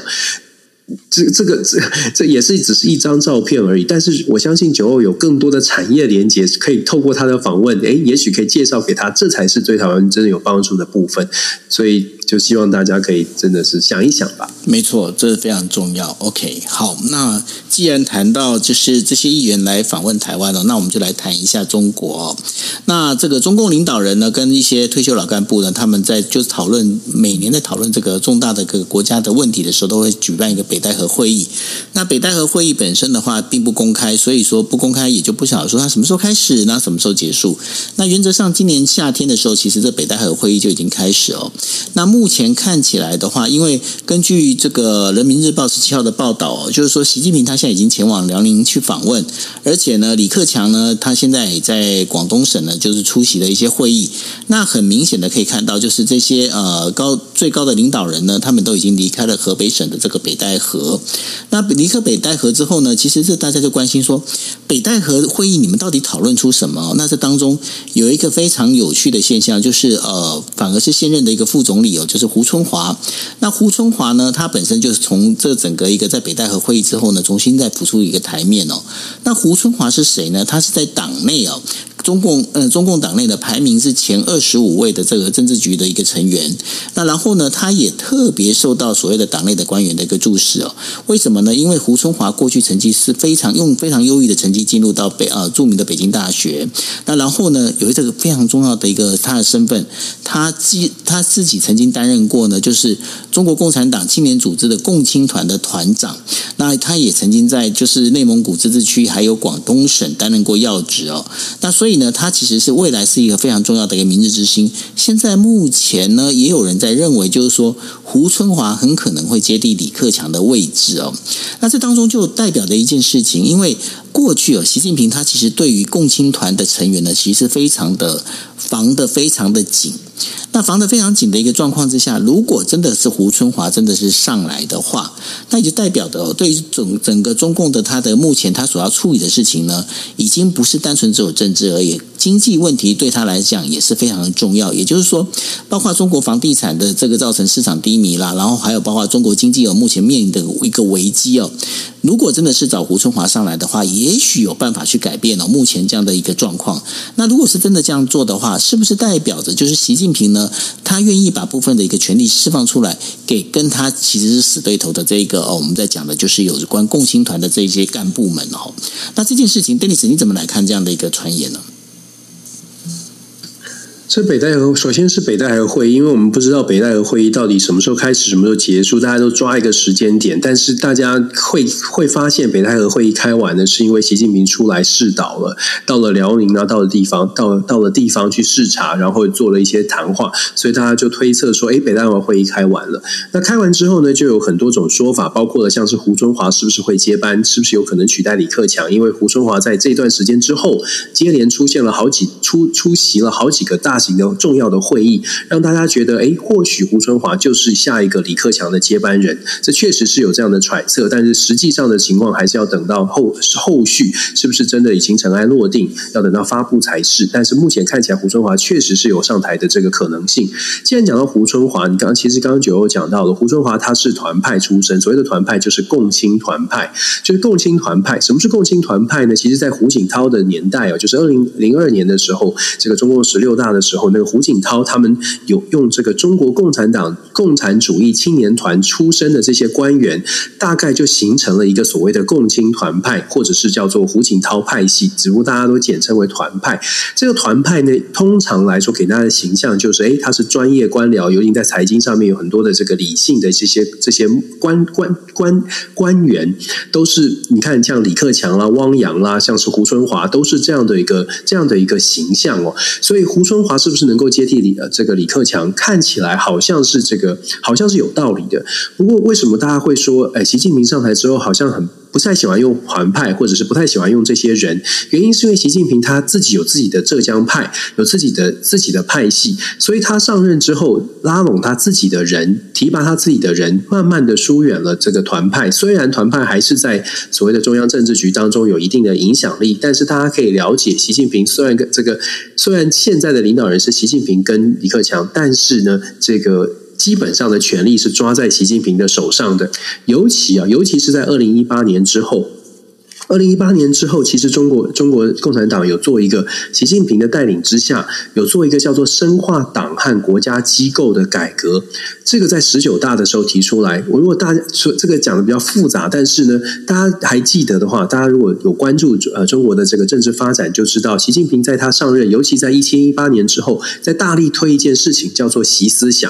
这这个这 (laughs) 这也是只是一张照片而已，但是我相信九欧有更多的产业连接，可以透过他的访问，哎，也许可以介绍给他，这才是对台湾真的有帮助的部分，所以。就希望大家可以真的是想一想吧。没错，这是非常重要。OK，好，那既然谈到就是这些议员来访问台湾了，那我们就来谈一下中国。那这个中共领导人呢，跟一些退休老干部呢，他们在就讨论每年在讨论这个重大的个国家的问题的时候，都会举办一个北戴河会议。那北戴河会议本身的话，并不公开，所以说不公开也就不晓得说它什么时候开始，那什么时候结束。那原则上，今年夏天的时候，其实这北戴河会议就已经开始哦。那目目前看起来的话，因为根据这个《人民日报》十七号的报道，就是说习近平他现在已经前往辽宁去访问，而且呢，李克强呢，他现在也在广东省呢，就是出席了一些会议。那很明显的可以看到，就是这些呃高最高的领导人呢，他们都已经离开了河北省的这个北戴河。那离开北戴河之后呢，其实这大家就关心说，北戴河会议你们到底讨论出什么？那这当中有一个非常有趣的现象，就是呃，反而是现任的一个副总理哦。就是胡春华，那胡春华呢，他本身就是从这整个一个在北戴河会议之后呢，重新再浮出一个台面哦。那胡春华是谁呢？他是在党内哦。中共呃，中共党内的排名是前二十五位的这个政治局的一个成员。那然后呢，他也特别受到所谓的党内的官员的一个注视哦。为什么呢？因为胡春华过去成绩是非常用非常优异的成绩进入到北呃著名的北京大学。那然后呢，有一个非常重要的一个他的身份，他既他自己曾经担任过呢，就是中国共产党青年组织的共青团的团长。那他也曾经在就是内蒙古自治区还有广东省担任过要职哦。那所以。所以呢，他其实是未来是一个非常重要的一个明日之星。现在目前呢，也有人在认为，就是说胡春华很可能会接替李克强的位置哦。那这当中就代表的一件事情，因为过去哦，习近平他其实对于共青团的成员呢，其实非常的防的非常的紧。那防的非常紧的一个状况之下，如果真的是胡春华真的是上来的话，那也就代表的对于整整个中共的他的目前他所要处理的事情呢，已经不是单纯只有政治而，经济问题对他来讲也是非常的重要。也就是说，包括中国房地产的这个造成市场低迷啦，然后还有包括中国经济有目前面临的一个危机哦。如果真的是找胡春华上来的话，也许有办法去改变哦目前这样的一个状况。那如果是真的这样做的话，是不是代表着就是习近平呢？他愿意把部分的一个权力释放出来，给跟他其实是死对头的这一个哦，我们在讲的就是有关共青团的这些干部们哦。那这件事情，Dennis，你怎么来看这样的一个传言呢？这北戴河首先是北戴河会议，因为我们不知道北戴河会议到底什么时候开始，什么时候结束，大家都抓一个时间点。但是大家会会发现，北戴河会议开完呢，是因为习近平出来视导了，到了辽宁啊，到了地方，到到了地方去视察，然后做了一些谈话，所以大家就推测说，哎，北戴河会议开完了。那开完之后呢，就有很多种说法，包括了像是胡春华是不是会接班，是不是有可能取代李克强？因为胡春华在这段时间之后，接连出现了好几出出席了好几个大。型的重要的会议，让大家觉得，哎，或许胡春华就是下一个李克强的接班人。这确实是有这样的揣测，但是实际上的情况还是要等到后后续是不是真的已经尘埃落定，要等到发布才是。但是目前看起来，胡春华确实是有上台的这个可能性。既然讲到胡春华，你刚其实刚刚九欧讲到了，胡春华他是团派出身，所谓的团派就是共青团派，就是共青团派。什么是共青团派呢？其实，在胡锦涛的年代哦，就是二零零二年的时候，这个中共十六大的时时候，那个胡锦涛他们有用这个中国共产党共产主义青年团出身的这些官员，大概就形成了一个所谓的共青团派，或者是叫做胡锦涛派系，只不过大家都简称为团派。这个团派呢，通常来说给大家的形象就是，诶，他是专业官僚，尤其在财经上面有很多的这个理性的这些这些官官官官员，都是你看像李克强啦、汪洋啦，像是胡春华，都是这样的一个这样的一个形象哦。所以胡春华他是不是能够接替李呃这个李克强？看起来好像是这个，好像是有道理的。不过为什么大家会说，哎，习近平上台之后好像很？不太喜欢用团派，或者是不太喜欢用这些人，原因是因为习近平他自己有自己的浙江派，有自己的自己的派系，所以他上任之后拉拢他自己的人，提拔他自己的人，慢慢的疏远了这个团派。虽然团派还是在所谓的中央政治局当中有一定的影响力，但是大家可以了解，习近平虽然跟这个虽然现在的领导人是习近平跟李克强，但是呢，这个。基本上的权力是抓在习近平的手上的，尤其啊，尤其是在二零一八年之后。二零一八年之后，其实中国中国共产党有做一个习近平的带领之下，有做一个叫做深化党和国家机构的改革。这个在十九大的时候提出来。我如果大家说这个讲的比较复杂，但是呢，大家还记得的话，大家如果有关注呃中国的这个政治发展，就知道习近平在他上任，尤其在一七一八年之后，在大力推一件事情，叫做习思想。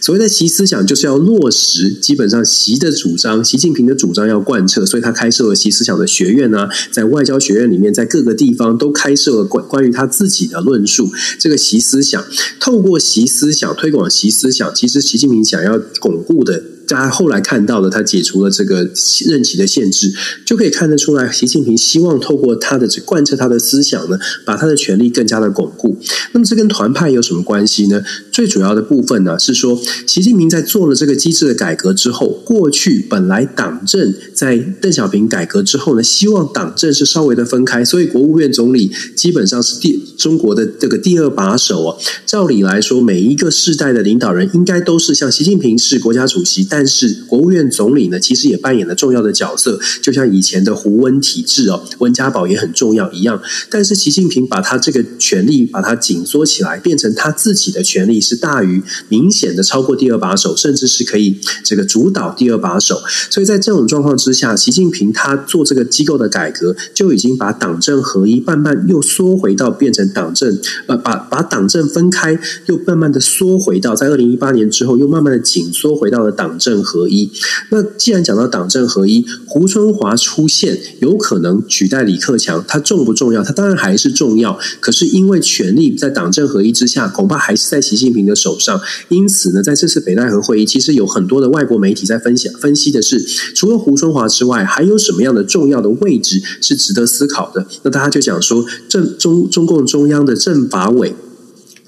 所谓的习思想，就是要落实基本上习的主张，习近平的主张要贯彻，所以他开设了习思想的学院啊，在外交学院里面，在各个地方都开设了关关于他自己的论述。这个习思想，透过习思想推广习思想，其实习近平想要巩固的。大家后来看到的，他解除了这个任期的限制，就可以看得出来，习近平希望透过他的这贯彻他的思想呢，把他的权力更加的巩固。那么这跟团派有什么关系呢？最主要的部分呢是说，习近平在做了这个机制的改革之后，过去本来党政在邓小平改革之后呢，希望党政是稍微的分开，所以国务院总理基本上是第中国的这个第二把手啊。照理来说，每一个世代的领导人应该都是像习近平是国家主席，但是国务院总理呢，其实也扮演了重要的角色，就像以前的胡温体制哦，温家宝也很重要一样。但是习近平把他这个权力把它紧缩起来，变成他自己的权力是大于明显的超过第二把手，甚至是可以这个主导第二把手。所以在这种状况之之下，习近平他做这个机构的改革，就已经把党政合一慢慢又缩回到变成党政呃，把把党政分开，又慢慢的缩回到在二零一八年之后，又慢慢的紧缩回到了党。政合一。那既然讲到党政合一，胡春华出现有可能取代李克强，他重不重要？他当然还是重要。可是因为权力在党政合一之下，恐怕还是在习近平的手上。因此呢，在这次北戴河会议，其实有很多的外国媒体在分享分析的是，除了胡春华之外，还有什么样的重要的位置是值得思考的？那大家就讲说，政中中共中央的政法委。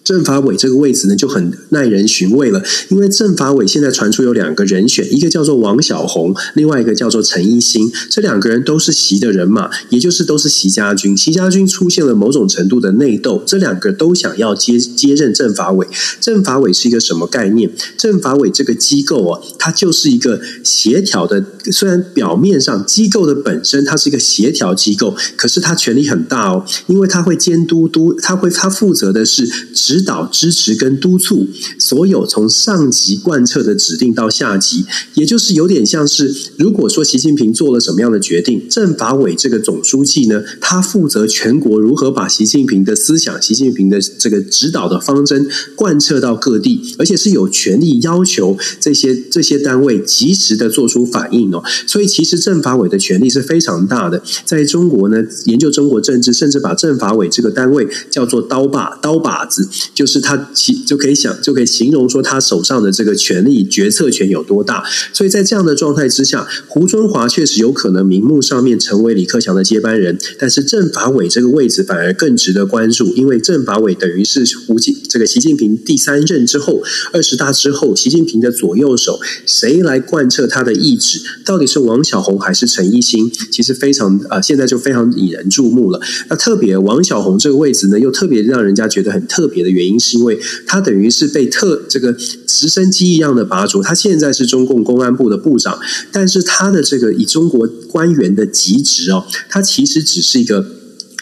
政法委这个位置呢，就很耐人寻味了，因为政法委现在传出有两个人选，一个叫做王小红，另外一个叫做陈一新，这两个人都是习的人马，也就是都是习家军。习家军出现了某种程度的内斗，这两个都想要接接任政法委。政法委是一个什么概念？政法委这个机构啊，它就是一个协调的，虽然表面上机构的本身它是一个协调机构，可是它权力很大哦，因为它会监督督，它会它负责的是执。指导、支持跟督促所有从上级贯彻的指令到下级，也就是有点像是，如果说习近平做了什么样的决定，政法委这个总书记呢，他负责全国如何把习近平的思想、习近平的这个指导的方针贯彻到各地，而且是有权利要求这些这些单位及时的做出反应哦。所以，其实政法委的权力是非常大的。在中国呢，研究中国政治，甚至把政法委这个单位叫做刀把刀把子。就是他其就可以想就可以形容说他手上的这个权力决策权有多大，所以在这样的状态之下，胡春华确实有可能名目上面成为李克强的接班人，但是政法委这个位置反而更值得关注，因为政法委等于是胡锦这个习近平第三任之后二十大之后，习近平的左右手谁来贯彻他的意志？到底是王小红还是陈一新？其实非常啊、现在就非常引人注目了。那特别王小红这个位置呢，又特别让人家觉得很特别的。原因是因为他等于是被特这个直升机一样的拔擢，他现在是中共公安部的部长，但是他的这个以中国官员的级职哦，他其实只是一个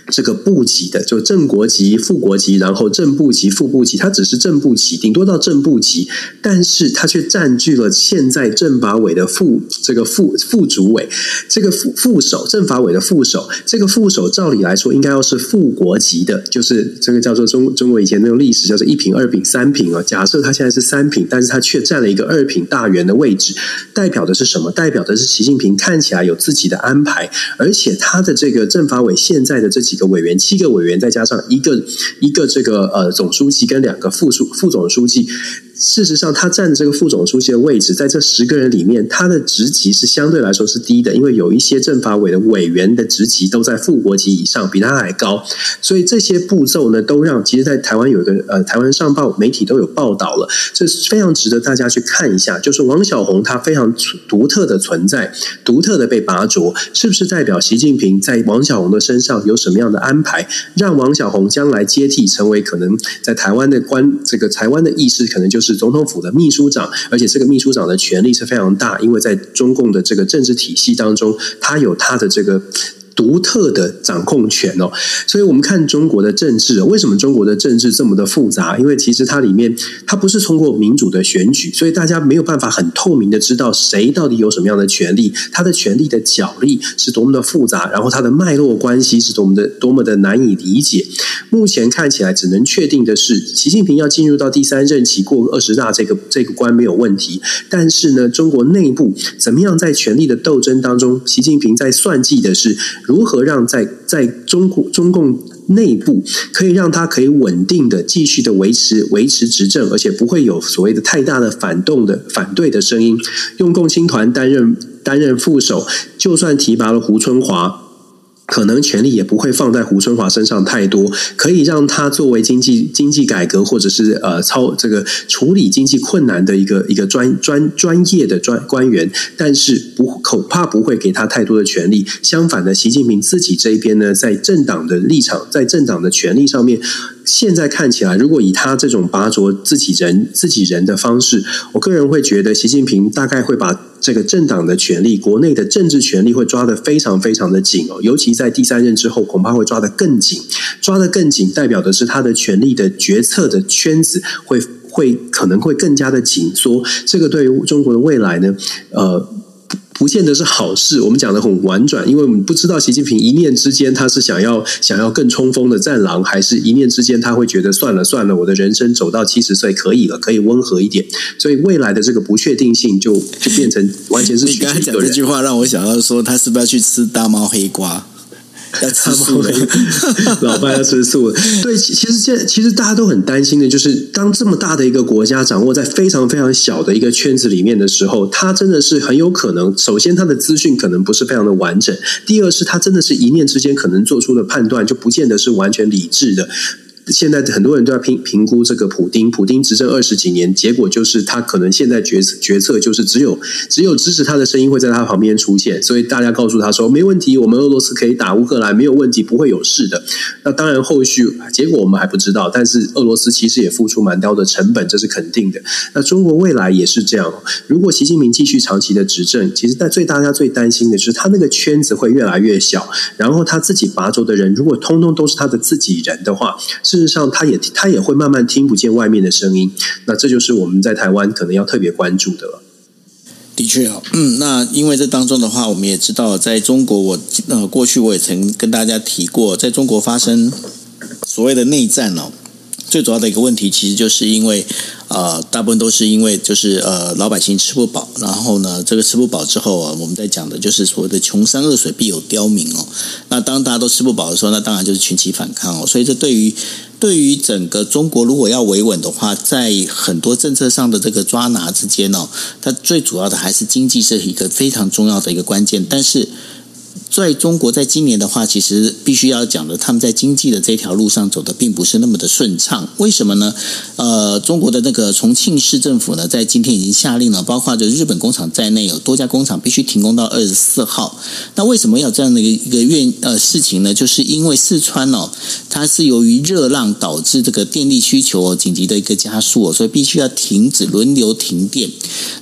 这个部级的，就正国级、副国级，然后正部级、副部级，它只是正部级，顶多到正部级，但是它却占据了现在政法委的副这个副副主委，这个副副手，政法委的副手，这个副手照理来说应该要是副国级的，就是这个叫做中中国以前那种历史叫做一品、二品、三品啊。假设他现在是三品，但是他却占了一个二品大员的位置，代表的是什么？代表的是习近平看起来有自己的安排，而且他的这个政法委现在的这几个委员，七个委员再加上一个一个这个呃总书记跟两个副书副总书记。事实上，他占这个副总书记的位置，在这十个人里面，他的职级是相对来说是低的，因为有一些政法委的委员的职级都在副国级以上，比他还高。所以这些步骤呢，都让其实，在台湾有一个呃，台湾上报媒体都有报道了，这是非常值得大家去看一下。就是王小红他非常独特的存在，独特的被拔擢，是不是代表习近平在王小红的身上有什么样的安排，让王小红将来接替成为可能在台湾的官这个台湾的意识，可能就是。是总统府的秘书长，而且这个秘书长的权力是非常大，因为在中共的这个政治体系当中，他有他的这个。独特的掌控权哦，所以我们看中国的政治，为什么中国的政治这么的复杂？因为其实它里面它不是通过民主的选举，所以大家没有办法很透明的知道谁到底有什么样的权利，他的权力的角力是多么的复杂，然后它的脉络关系是多么的多么的难以理解。目前看起来只能确定的是，习近平要进入到第三任期过二十大这个这个关没有问题，但是呢，中国内部怎么样在权力的斗争当中，习近平在算计的是。如何让在在中国中共内部可以让他可以稳定的继续的维持维持执政，而且不会有所谓的太大的反动的反对的声音？用共青团担任担任副手，就算提拔了胡春华。可能权力也不会放在胡春华身上太多，可以让他作为经济经济改革或者是呃操这个处理经济困难的一个一个专专专业的专官员，但是不恐怕不会给他太多的权力。相反的，习近平自己这一边呢，在政党的立场，在政党的权力上面。现在看起来，如果以他这种拔擢自己人、自己人的方式，我个人会觉得，习近平大概会把这个政党的权力、国内的政治权力会抓得非常非常的紧哦。尤其在第三任之后，恐怕会抓得更紧。抓得更紧，代表的是他的权力的决策的圈子会会可能会更加的紧缩。这个对于中国的未来呢，呃。不见得是好事，我们讲的很婉转，因为我们不知道习近平一念之间他是想要想要更冲锋的战狼，还是一念之间他会觉得算了算了，我的人生走到七十岁可以了，可以温和一点。所以未来的这个不确定性就就变成完全是你刚才讲这句话让我想到说，他是不是要去吃大猫黑瓜？(laughs) 要吃素了，(laughs) 老爸要吃素了。对，其实现在其实大家都很担心的，就是当这么大的一个国家掌握在非常非常小的一个圈子里面的时候，他真的是很有可能，首先他的资讯可能不是非常的完整，第二是他真的是一念之间可能做出的判断就不见得是完全理智的。现在很多人都在评评估这个普丁，普丁执政二十几年，结果就是他可能现在决策决策就是只有只有支持他的声音会在他旁边出现，所以大家告诉他说没问题，我们俄罗斯可以打乌克兰，没有问题，不会有事的。那当然后续结果我们还不知道，但是俄罗斯其实也付出蛮高的成本，这是肯定的。那中国未来也是这样，如果习近平继续长期的执政，其实在最大家最担心的就是他那个圈子会越来越小，然后他自己拔擢的人如果通通都是他的自己人的话，事实上，他也他也会慢慢听不见外面的声音，那这就是我们在台湾可能要特别关注的了。的确啊，嗯，那因为这当中的话，我们也知道，在中国我，我呃过去我也曾跟大家提过，在中国发生所谓的内战哦，最主要的一个问题，其实就是因为。呃，大部分都是因为就是呃老百姓吃不饱，然后呢，这个吃不饱之后啊，我们在讲的就是所谓的穷山恶水必有刁民哦。那当大家都吃不饱的时候，那当然就是群起反抗哦。所以这对于对于整个中国如果要维稳的话，在很多政策上的这个抓拿之间哦，它最主要的还是经济是一个非常重要的一个关键，但是。在中国，在今年的话，其实必须要讲的，他们在经济的这条路上走的并不是那么的顺畅。为什么呢？呃，中国的那个重庆市政府呢，在今天已经下令了，包括就日本工厂在内，有多家工厂必须停工到二十四号。那为什么要这样的一个一个愿呃事情呢？就是因为四川哦，它是由于热浪导致这个电力需求哦紧急的一个加速，哦所以必须要停止轮流停电。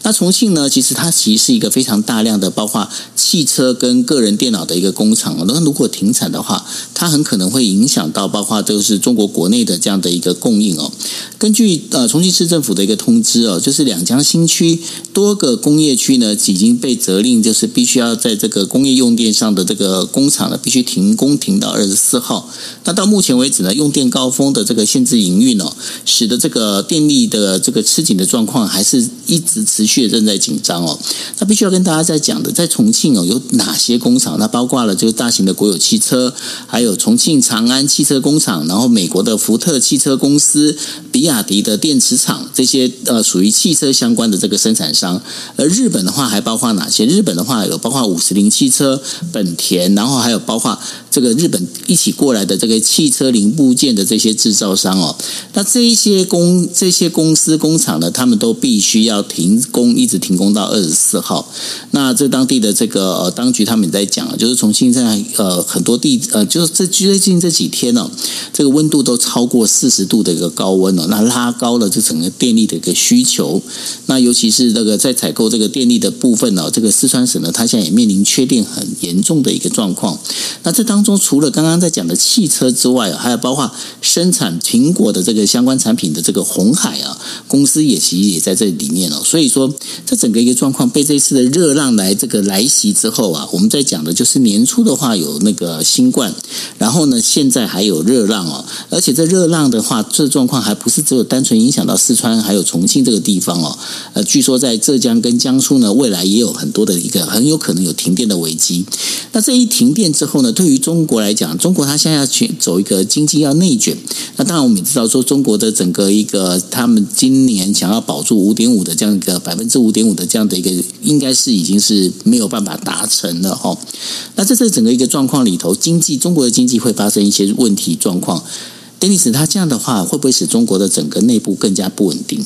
那重庆呢，其实它其实是一个非常大量的，包括汽车跟个人电脑。的一个工厂，那如果停产的话，它很可能会影响到包括就是中国国内的这样的一个供应哦。根据呃重庆市政府的一个通知哦，就是两江新区多个工业区呢已经被责令，就是必须要在这个工业用电上的这个工厂呢必须停工停到二十四号。那到目前为止呢，用电高峰的这个限制营运哦，使得这个电力的这个吃紧的状况还是一直持续的正在紧张哦。那必须要跟大家在讲的，在重庆哦有哪些工厂？那包括了就是大型的国有汽车，还有重庆长安汽车工厂，然后美国的福特汽车公司、比亚迪的电池厂，这些呃属于汽车相关的这个生产商。而日本的话还包括哪些？日本的话有包括五十铃汽车、本田，然后还有包括这个日本一起过来的这个汽车零部件的这些制造商哦。那这一些公这些公司工厂呢，他们都必须要停工，一直停工到二十四号。那这当地的这个呃当局他们也在讲啊，就是重庆在呃很多地呃，就是这最近这几天呢、哦，这个温度都超过四十度的一个高温哦，那拉高了这整个电力的一个需求。那尤其是这个在采购这个电力的部分呢、哦，这个四川省呢，它现在也面临缺电很严重的一个状况。那这当中除了刚刚在讲的汽车之外，还有包括生产苹果的这个相关产品的这个红海啊公司也其实也在这里面哦。所以说，这整个一个状况被这次的热浪来这个来袭之后啊，我们在讲的就是年初的话有那个新冠，然后呢现在还有热浪哦，而且这热浪的话，这状况还不是只有单纯影响到四川还有重庆这个地方哦。呃，据说在浙江跟江苏呢，未来也有很多的一个很有可能有停电的危机。那这一停电之后呢，对于中中国来讲，中国它现在要去走一个经济要内卷。那当然我们也知道说，中国的整个一个他们今年想要保住五点五的这样一个百分之五点五的这样的一个，应该是已经是没有办法达成了哦。那在这整个一个状况里头，经济中国的经济会发生一些问题状况。Dennis，他这样的话会不会使中国的整个内部更加不稳定？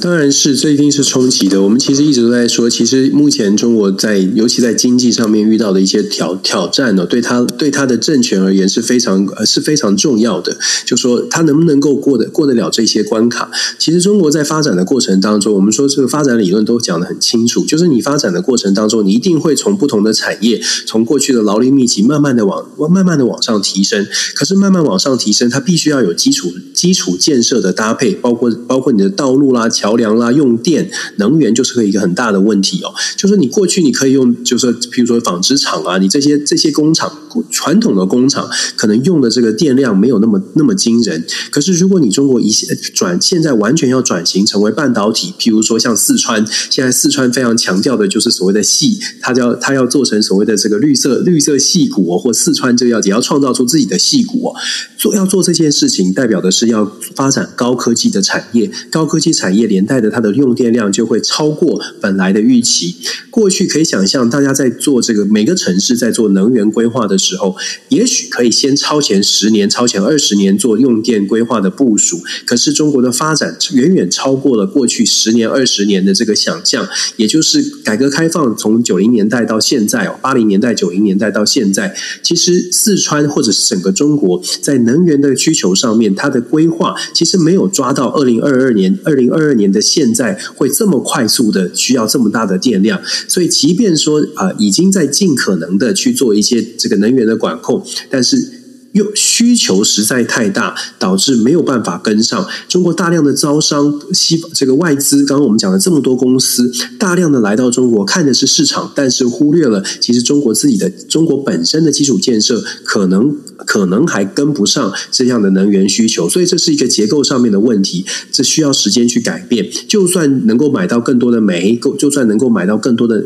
当然是，这一定是冲击的。我们其实一直都在说，其实目前中国在，尤其在经济上面遇到的一些挑挑战呢，对他对他的政权而言是非常呃是非常重要的。就说他能不能够过得过得了这些关卡？其实中国在发展的过程当中，我们说这个发展理论都讲得很清楚，就是你发展的过程当中，你一定会从不同的产业，从过去的劳力密集，慢慢的往慢慢的往上提升。可是慢慢往上提升，它必须要有基础基础建设的搭配，包括包括你的道路啦。桥梁啦，用电能源就是一个很大的问题哦。就是你过去你可以用，就是比如说纺织厂啊，你这些这些工厂传统的工厂可能用的这个电量没有那么那么惊人。可是如果你中国一转现在完全要转型成为半导体，譬如说像四川，现在四川非常强调的就是所谓的系，它叫它要做成所谓的这个绿色绿色矽谷哦，或四川这个要也要创造出自己的矽谷哦。做要做这件事情，代表的是要发展高科技的产业，高科技产业。连带的它的用电量就会超过本来的预期。过去可以想象，大家在做这个每个城市在做能源规划的时候，也许可以先超前十年、超前二十年做用电规划的部署。可是中国的发展远远超过了过去十年、二十年的这个想象。也就是改革开放从九零年代到现在哦，八零年代、九零年代到现在，其实四川或者是整个中国在能源的需求上面，它的规划其实没有抓到二零二二年、二零二二的现在会这么快速的需要这么大的电量，所以即便说啊、已经在尽可能的去做一些这个能源的管控，但是。又需求实在太大，导致没有办法跟上。中国大量的招商，西这个外资，刚刚我们讲了这么多公司，大量的来到中国，看的是市场，但是忽略了其实中国自己的中国本身的基础建设，可能可能还跟不上这样的能源需求。所以这是一个结构上面的问题，这需要时间去改变。就算能够买到更多的煤，够就算能够买到更多的。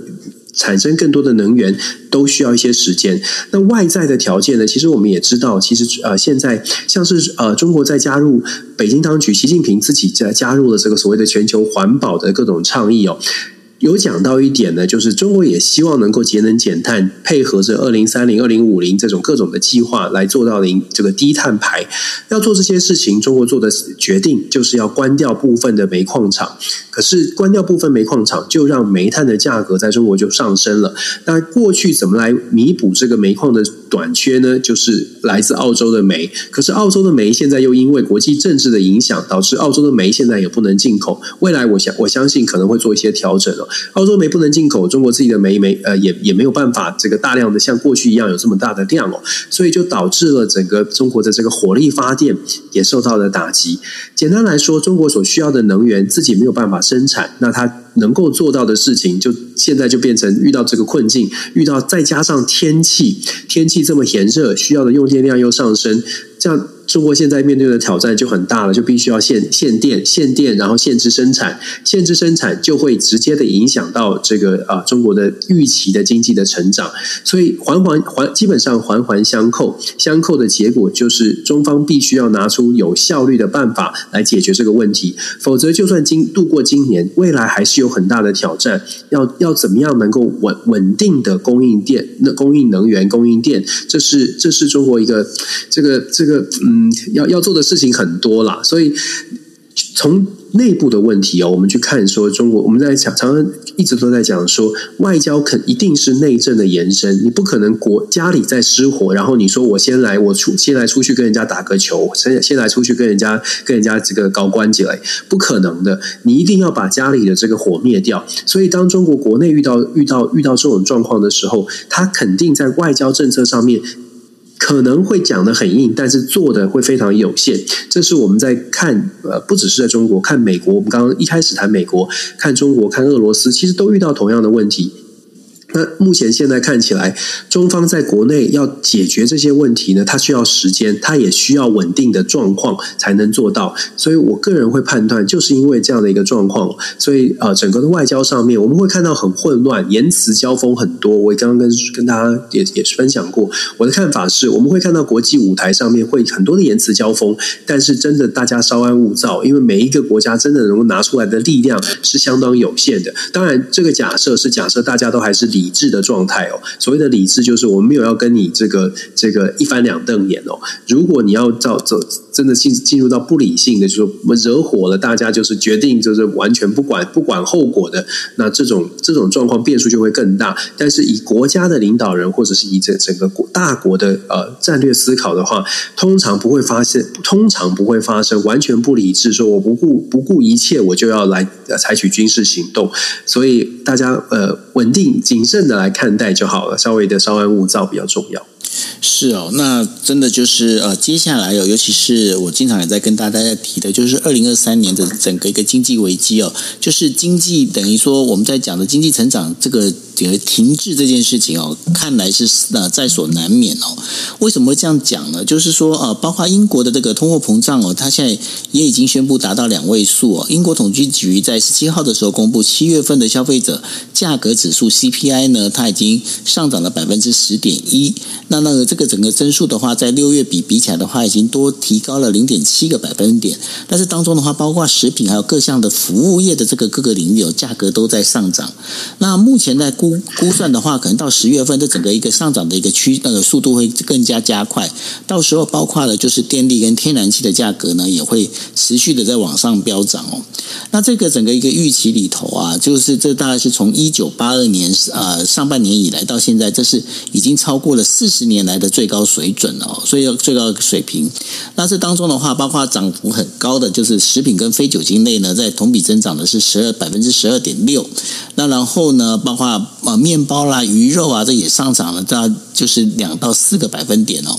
产生更多的能源都需要一些时间。那外在的条件呢？其实我们也知道，其实呃，现在像是呃，中国在加入北京当局，习近平自己在加入了这个所谓的全球环保的各种倡议哦。有讲到一点呢，就是中国也希望能够节能减碳，配合着二零三零、二零五零这种各种的计划来做到零这个低碳排。要做这些事情，中国做的决定就是要关掉部分的煤矿厂。可是关掉部分煤矿厂，就让煤炭的价格在中国就上升了。那过去怎么来弥补这个煤矿的短缺呢？就是来自澳洲的煤。可是澳洲的煤现在又因为国际政治的影响，导致澳洲的煤现在也不能进口。未来我想我相信可能会做一些调整了。澳洲煤不能进口，中国自己的煤煤呃也也没有办法这个大量的像过去一样有这么大的量哦，所以就导致了整个中国的这个火力发电也受到了打击。简单来说，中国所需要的能源自己没有办法生产，那它能够做到的事情，就现在就变成遇到这个困境，遇到再加上天气，天气这么炎热，需要的用电量又上升，这样。中国现在面对的挑战就很大了，就必须要限限电、限电，然后限制生产，限制生产就会直接的影响到这个啊、中国的预期的经济的成长，所以环环环基本上环环相扣，相扣的结果就是中方必须要拿出有效率的办法来解决这个问题，否则就算今度过今年，未来还是有有很大的挑战，要要怎么样能够稳稳定的供应电、那供应能源、供应电，这是这是中国一个这个这个。嗯，要要做的事情很多啦，所以从内部的问题哦，我们去看说中国，我们在讲，常常一直都在讲说，外交肯一定是内政的延伸，你不可能国家里在失火，然后你说我先来，我出先来出去跟人家打个球，先先来出去跟人家跟人家这个搞关系来，不可能的，你一定要把家里的这个火灭掉。所以当中国国内遇到遇到遇到这种状况的时候，他肯定在外交政策上面。可能会讲得很硬，但是做的会非常有限。这是我们在看，呃，不只是在中国，看美国。我们刚刚一开始谈美国，看中国，看俄罗斯，其实都遇到同样的问题。那目前现在看起来，中方在国内要解决这些问题呢，它需要时间，它也需要稳定的状况才能做到。所以我个人会判断，就是因为这样的一个状况，所以呃，整个的外交上面我们会看到很混乱，言辞交锋很多。我刚刚跟跟大家也也是分享过，我的看法是，我们会看到国际舞台上面会很多的言辞交锋，但是真的大家稍安勿躁，因为每一个国家真的能够拿出来的力量是相当有限的。当然，这个假设是假设大家都还是理。理智的状态哦，所谓的理智就是我们没有要跟你这个这个一翻两瞪眼哦。如果你要照走，真的进进入到不理性的，就是惹火了大家，就是决定就是完全不管不管后果的，那这种这种状况变数就会更大。但是以国家的领导人或者是以整整个国大国的呃战略思考的话，通常不会发现，通常不会发生完全不理智，说我不顾不顾一切，我就要来采取军事行动。所以大家呃稳定谨慎。的来看待就好了，稍微的稍安勿躁比较重要。是哦，那真的就是呃，接下来哦，尤其是我经常也在跟大家在提的，就是二零二三年的整个一个经济危机哦，就是经济等于说我们在讲的经济成长这个。这个停滞这件事情哦，看来是呃在所难免哦。为什么会这样讲呢？就是说呃，包括英国的这个通货膨胀哦，它现在也已经宣布达到两位数哦。英国统计局在十七号的时候公布七月份的消费者价格指数 CPI 呢，它已经上涨了百分之十点一。那那这个整个增速的话，在六月比比起来的话，已经多提高了零点七个百分点。但是当中的话，包括食品还有各项的服务业的这个各个领域有价格都在上涨。那目前在估估算的话，可能到十月份，这整个一个上涨的一个趋那个速度会更加加快。到时候，包括了就是电力跟天然气的价格呢，也会持续的在往上飙涨哦。那这个整个一个预期里头啊，就是这大概是从一九八二年呃上半年以来到现在，这是已经超过了四十年年来的最高水准哦，所以最高水平。那这当中的话，包括涨幅很高的就是食品跟非酒精类呢，在同比增长的是十二百分之十二点六。那然后呢，包括啊，面包啦、鱼肉啊，这也上涨了，大就是两到四个百分点哦。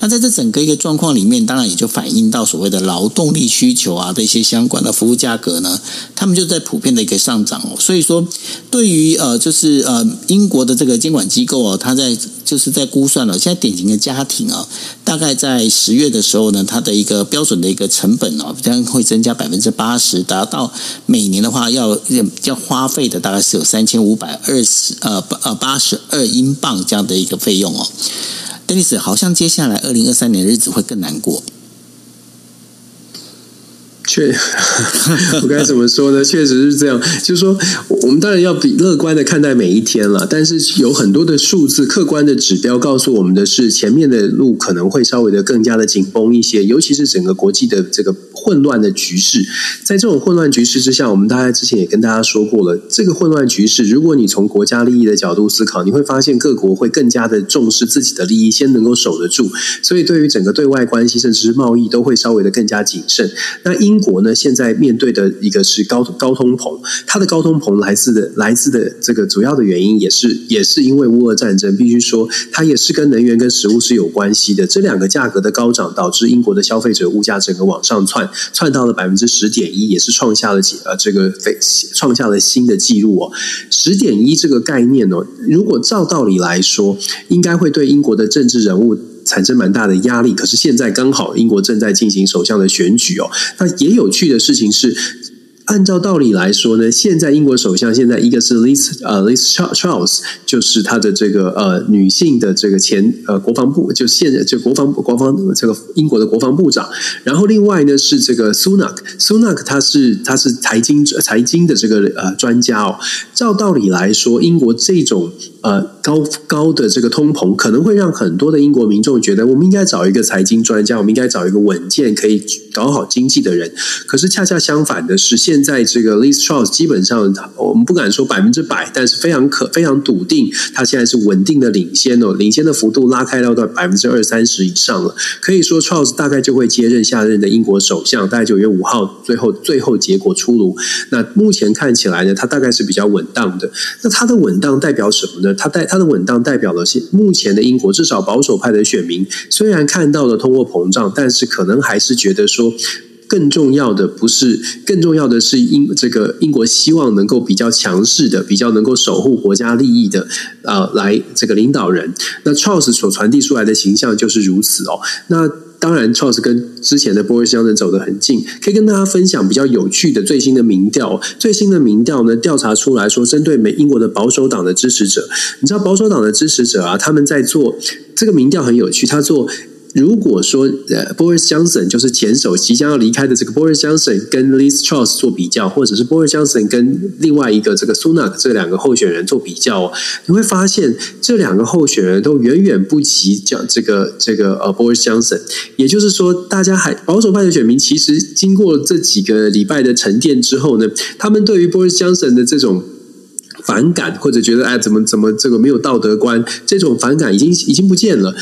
那在这整个一个状况里面，当然也就反映到所谓的劳动力需求啊的一些相关的服务价格呢，他们就在普遍的一个上涨哦。所以说，对于呃，就是呃，英国的这个监管机构哦，他在就是在估算了，现在典型的家庭啊，大概在十月的时候呢，它的一个标准的一个成本哦，将会增加百分之八十，达到每年的话要要花费的大概是有三千五百二十。呃，呃，八十二英镑这样的一个费用哦，Dennis，好像接下来二零二三年的日子会更难过。确，(laughs) 我该怎么说呢？确实是这样，就是说，我们当然要比乐观的看待每一天了。但是有很多的数字、客观的指标告诉我们的是，前面的路可能会稍微的更加的紧绷一些，尤其是整个国际的这个混乱的局势。在这种混乱局势之下，我们大概之前也跟大家说过了，这个混乱局势，如果你从国家利益的角度思考，你会发现各国会更加的重视自己的利益，先能够守得住。所以，对于整个对外关系，甚至是贸易，都会稍微的更加谨慎。那因英国呢，现在面对的一个是高高通膨，它的高通膨来自的来自的这个主要的原因也是也是因为乌俄战争，必须说它也是跟能源跟食物是有关系的。这两个价格的高涨，导致英国的消费者物价整个往上窜，窜到了百分之十点一，也是创下了几呃这个非创下了新的纪录哦。十点一这个概念哦，如果照道理来说，应该会对英国的政治人物产生蛮大的压力。可是现在刚好英国正在进行首相的选举哦，那也有趣的事情是。按照道理来说呢，现在英国首相现在一个是 Liz 呃 Liz Truss，就是他的这个呃女性的这个前呃国防部就现在就国防国防这个英国的国防部长，然后另外呢是这个 Sunak，Sunak 他是他是财经财经的这个呃专家哦。照道理来说，英国这种呃高高的这个通膨可能会让很多的英国民众觉得，我们应该找一个财经专家，我们应该找一个稳健可以搞好经济的人。可是恰恰相反的是现在这个 Liz Truss 基本上，我们不敢说百分之百，但是非常可非常笃定，他现在是稳定的领先哦，领先的幅度拉开到到百分之二三十以上了。可以说 Truss 大概就会接任下任的英国首相，大概九月五号最后最后结果出炉。那目前看起来呢，他大概是比较稳当的。那他的稳当代表什么呢？他代他的稳当代表了现目前的英国至少保守派的选民，虽然看到了通货膨胀，但是可能还是觉得说。更重要的不是，更重要的是英这个英国希望能够比较强势的，比较能够守护国家利益的啊、来这个领导人。那 Truss 所传递出来的形象就是如此哦。那当然，Truss 跟之前的 Boris Johnson 走得很近，可以跟大家分享比较有趣的最新的民调。最新的民调呢，调查出来说，针对美英国的保守党的支持者，你知道保守党的支持者啊，他们在做这个民调很有趣，他做。如果说呃，Boris Johnson 就是前首即将要离开的这个 Boris Johnson 跟 Liz Truss 做比较，或者是 Boris Johnson 跟另外一个这个 Sunak 这两个候选人做比较哦，你会发现这两个候选人都远远不及叫这个这个呃 Boris Johnson。也就是说，大家还保守派的选民其实经过这几个礼拜的沉淀之后呢，他们对于 Boris Johnson 的这种反感，或者觉得哎怎么怎么这个没有道德观，这种反感已经已经不见了。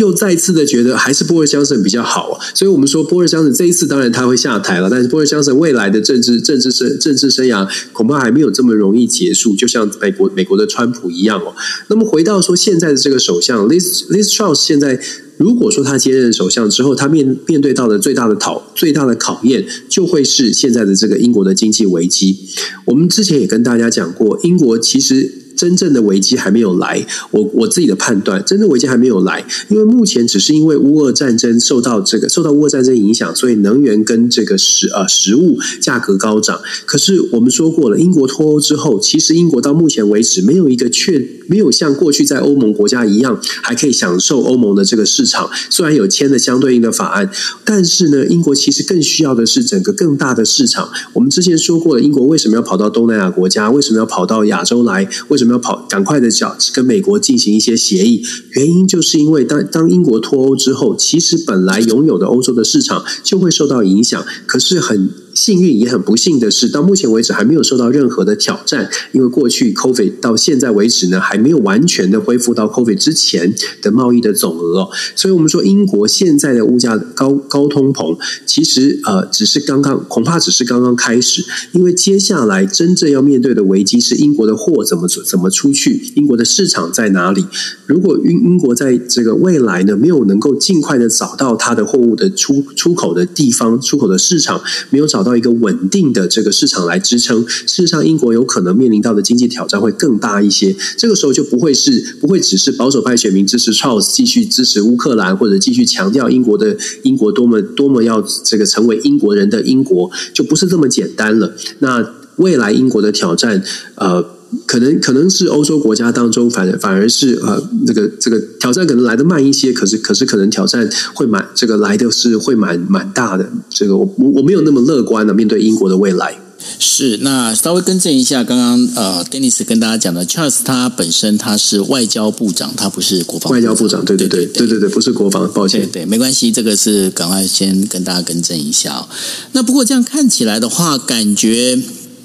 又再次的觉得还是波尔江森比较好，所以我们说波尔江森这一次当然他会下台了，但是波尔江森未来的政治政治生政治生涯恐怕还没有这么容易结束，就像美国美国的川普一样哦。那么回到说现在的这个首相 Liz Liz Truss 现在如果说他接任首相之后，他面面对到的最大的讨最大的考验，就会是现在的这个英国的经济危机。我们之前也跟大家讲过，英国其实。真正的危机还没有来，我我自己的判断，真正危机还没有来，因为目前只是因为乌俄战争受到这个受到乌俄战争影响，所以能源跟这个食呃食物价格高涨。可是我们说过了，英国脱欧之后，其实英国到目前为止没有一个确没有像过去在欧盟国家一样，还可以享受欧盟的这个市场。虽然有签了相对应的法案，但是呢，英国其实更需要的是整个更大的市场。我们之前说过了，英国为什么要跑到东南亚国家？为什么要跑到亚洲来？为什么？要跑，赶快的找跟美国进行一些协议，原因就是因为当当英国脱欧之后，其实本来拥有的欧洲的市场就会受到影响，可是很。幸运也很不幸的是，到目前为止还没有受到任何的挑战，因为过去 COVID 到现在为止呢，还没有完全的恢复到 COVID 之前的贸易的总额哦。所以，我们说英国现在的物价高高通膨，其实呃只是刚刚，恐怕只是刚刚开始，因为接下来真正要面对的危机是英国的货怎么怎么出去，英国的市场在哪里？如果英英国在这个未来呢，没有能够尽快的找到它的货物的出出口的地方，出口的市场没有找。找到一个稳定的这个市场来支撑，事实上，英国有可能面临到的经济挑战会更大一些。这个时候就不会是不会只是保守派选民支持 Charles 继续支持乌克兰，或者继续强调英国的英国多么多么要这个成为英国人的英国，就不是这么简单了。那未来英国的挑战，呃。可能可能是欧洲国家当中反，反反而是呃，这个这个挑战可能来得慢一些，可是可是可能挑战会蛮这个来的是会蛮蛮大的。这个我我没有那么乐观的面对英国的未来。是，那稍微更正一下，刚刚呃，Dennis 跟大家讲的，Charles 他本身他是外交部长，他不是国防部外交部长，对对对对对对，对，不是国防，抱歉，对，对，没关系，这个是赶快先跟大家更正一下哦。那不过这样看起来的话，感觉。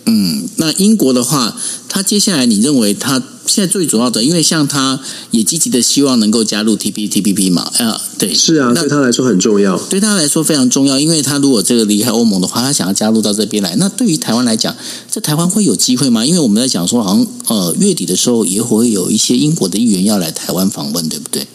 嗯，那英国的话，他接下来你认为他现在最主要的，因为像他也积极的希望能够加入 T P T P P 嘛，呃，对，是啊，对他来说很重要，对他来说非常重要，因为他如果这个离开欧盟的话，他想要加入到这边来，那对于台湾来讲，在台湾会有机会吗？因为我们在讲说，好像呃月底的时候也会有一些英国的议员要来台湾访问，对不对？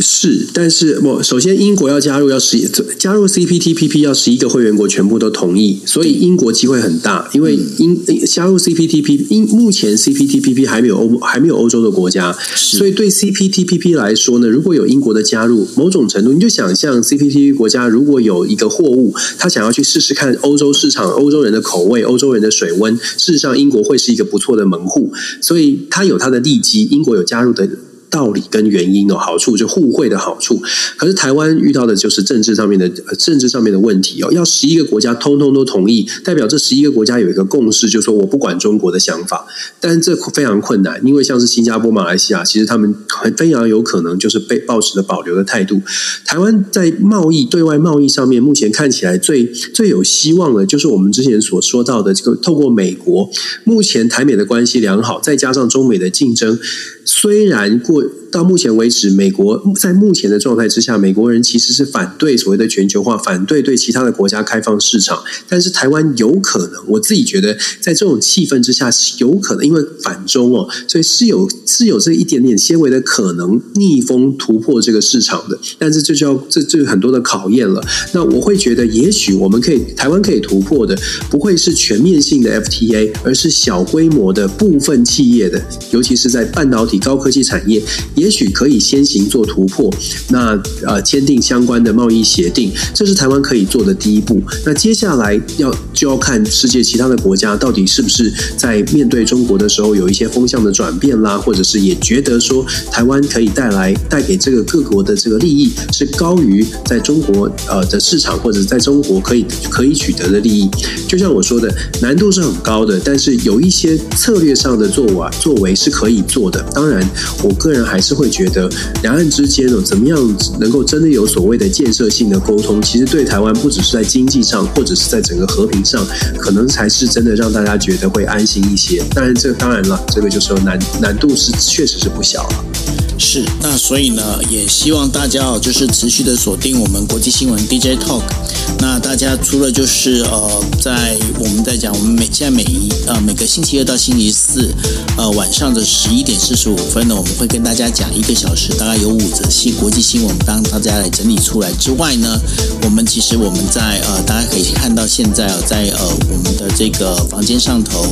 是，但是我首先英国要加入要十加入 CPTPP 要十一个会员国全部都同意，所以英国机会很大，因为英加入 CPTPP，英目前 CPTPP 还没有欧还没有欧洲的国家，所以对 CPTPP 来说呢，如果有英国的加入，某种程度你就想象 CPTPP 国家如果有一个货物，他想要去试试看欧洲市场、欧洲人的口味、欧洲人的水温，事实上英国会是一个不错的门户，所以它有它的利基，英国有加入的。道理跟原因哦，好处就互惠的好处。可是台湾遇到的就是政治上面的政治上面的问题哦，要十一个国家通通都同意，代表这十一个国家有一个共识，就是说我不管中国的想法。但这非常困难，因为像是新加坡、马来西亚，其实他们非常有可能就是被抱持的保留的态度。台湾在贸易对外贸易上面，目前看起来最最有希望的，就是我们之前所说到的这个透过美国，目前台美的关系良好，再加上中美的竞争。虽然过到目前为止，美国在目前的状态之下，美国人其实是反对所谓的全球化，反对对其他的国家开放市场。但是台湾有可能，我自己觉得，在这种气氛之下，是有可能因为反中哦，所以是有是有这一点点纤维的可能逆风突破这个市场的。但是这就要这这很多的考验了。那我会觉得，也许我们可以台湾可以突破的，不会是全面性的 FTA，而是小规模的部分企业的，尤其是在半导体。高科技产业也许可以先行做突破，那呃签订相关的贸易协定，这是台湾可以做的第一步。那接下来要就要看世界其他的国家到底是不是在面对中国的时候有一些风向的转变啦，或者是也觉得说台湾可以带来带给这个各国的这个利益是高于在中国呃的市场或者在中国可以可以取得的利益。就像我说的，难度是很高的，但是有一些策略上的作为作为是可以做的。当。然，我个人还是会觉得，两岸之间呢，怎么样能够真的有所谓的建设性的沟通，其实对台湾不只是在经济上，或者是在整个和平上，可能才是真的让大家觉得会安心一些。当然，这当然了，这个就是说难难度是确实是不小了。是，那所以呢，也希望大家哦，就是持续的锁定我们国际新闻 DJ Talk。那大家除了就是呃，在我们在讲，我们每现在每一呃每个星期二到星期四呃晚上的十一点四十五分呢，我们会跟大家讲一个小时，大概有五则新国际新闻，当大家来整理出来之外呢，我们其实我们在呃大家可以看到现在呃在呃我们的这个房间上头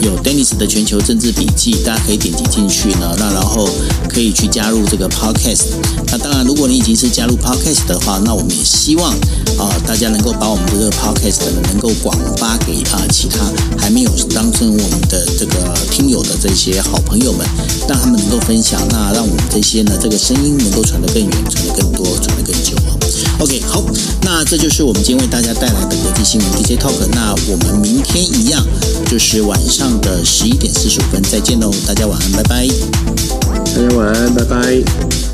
有 Dennis 的全球政治笔记，大家可以点击进去呢，那然后可以去。加入这个 podcast，那当然，如果你已经是加入 podcast 的话，那我们也希望啊、大家能够把我们的这个 podcast 呢，能够广发给啊、其他还没有当成我们的这个听友的这些好朋友们，让他们能够分享，那让我们这些呢，这个声音能够传得更远，传得更多，传得更久。OK，好，那这就是我们今天为大家带来的国际新闻 DJ Talk。那我们明天一样，就是晚上的十一点四十五分再见喽，大家晚安，拜拜。大家晚安，拜拜。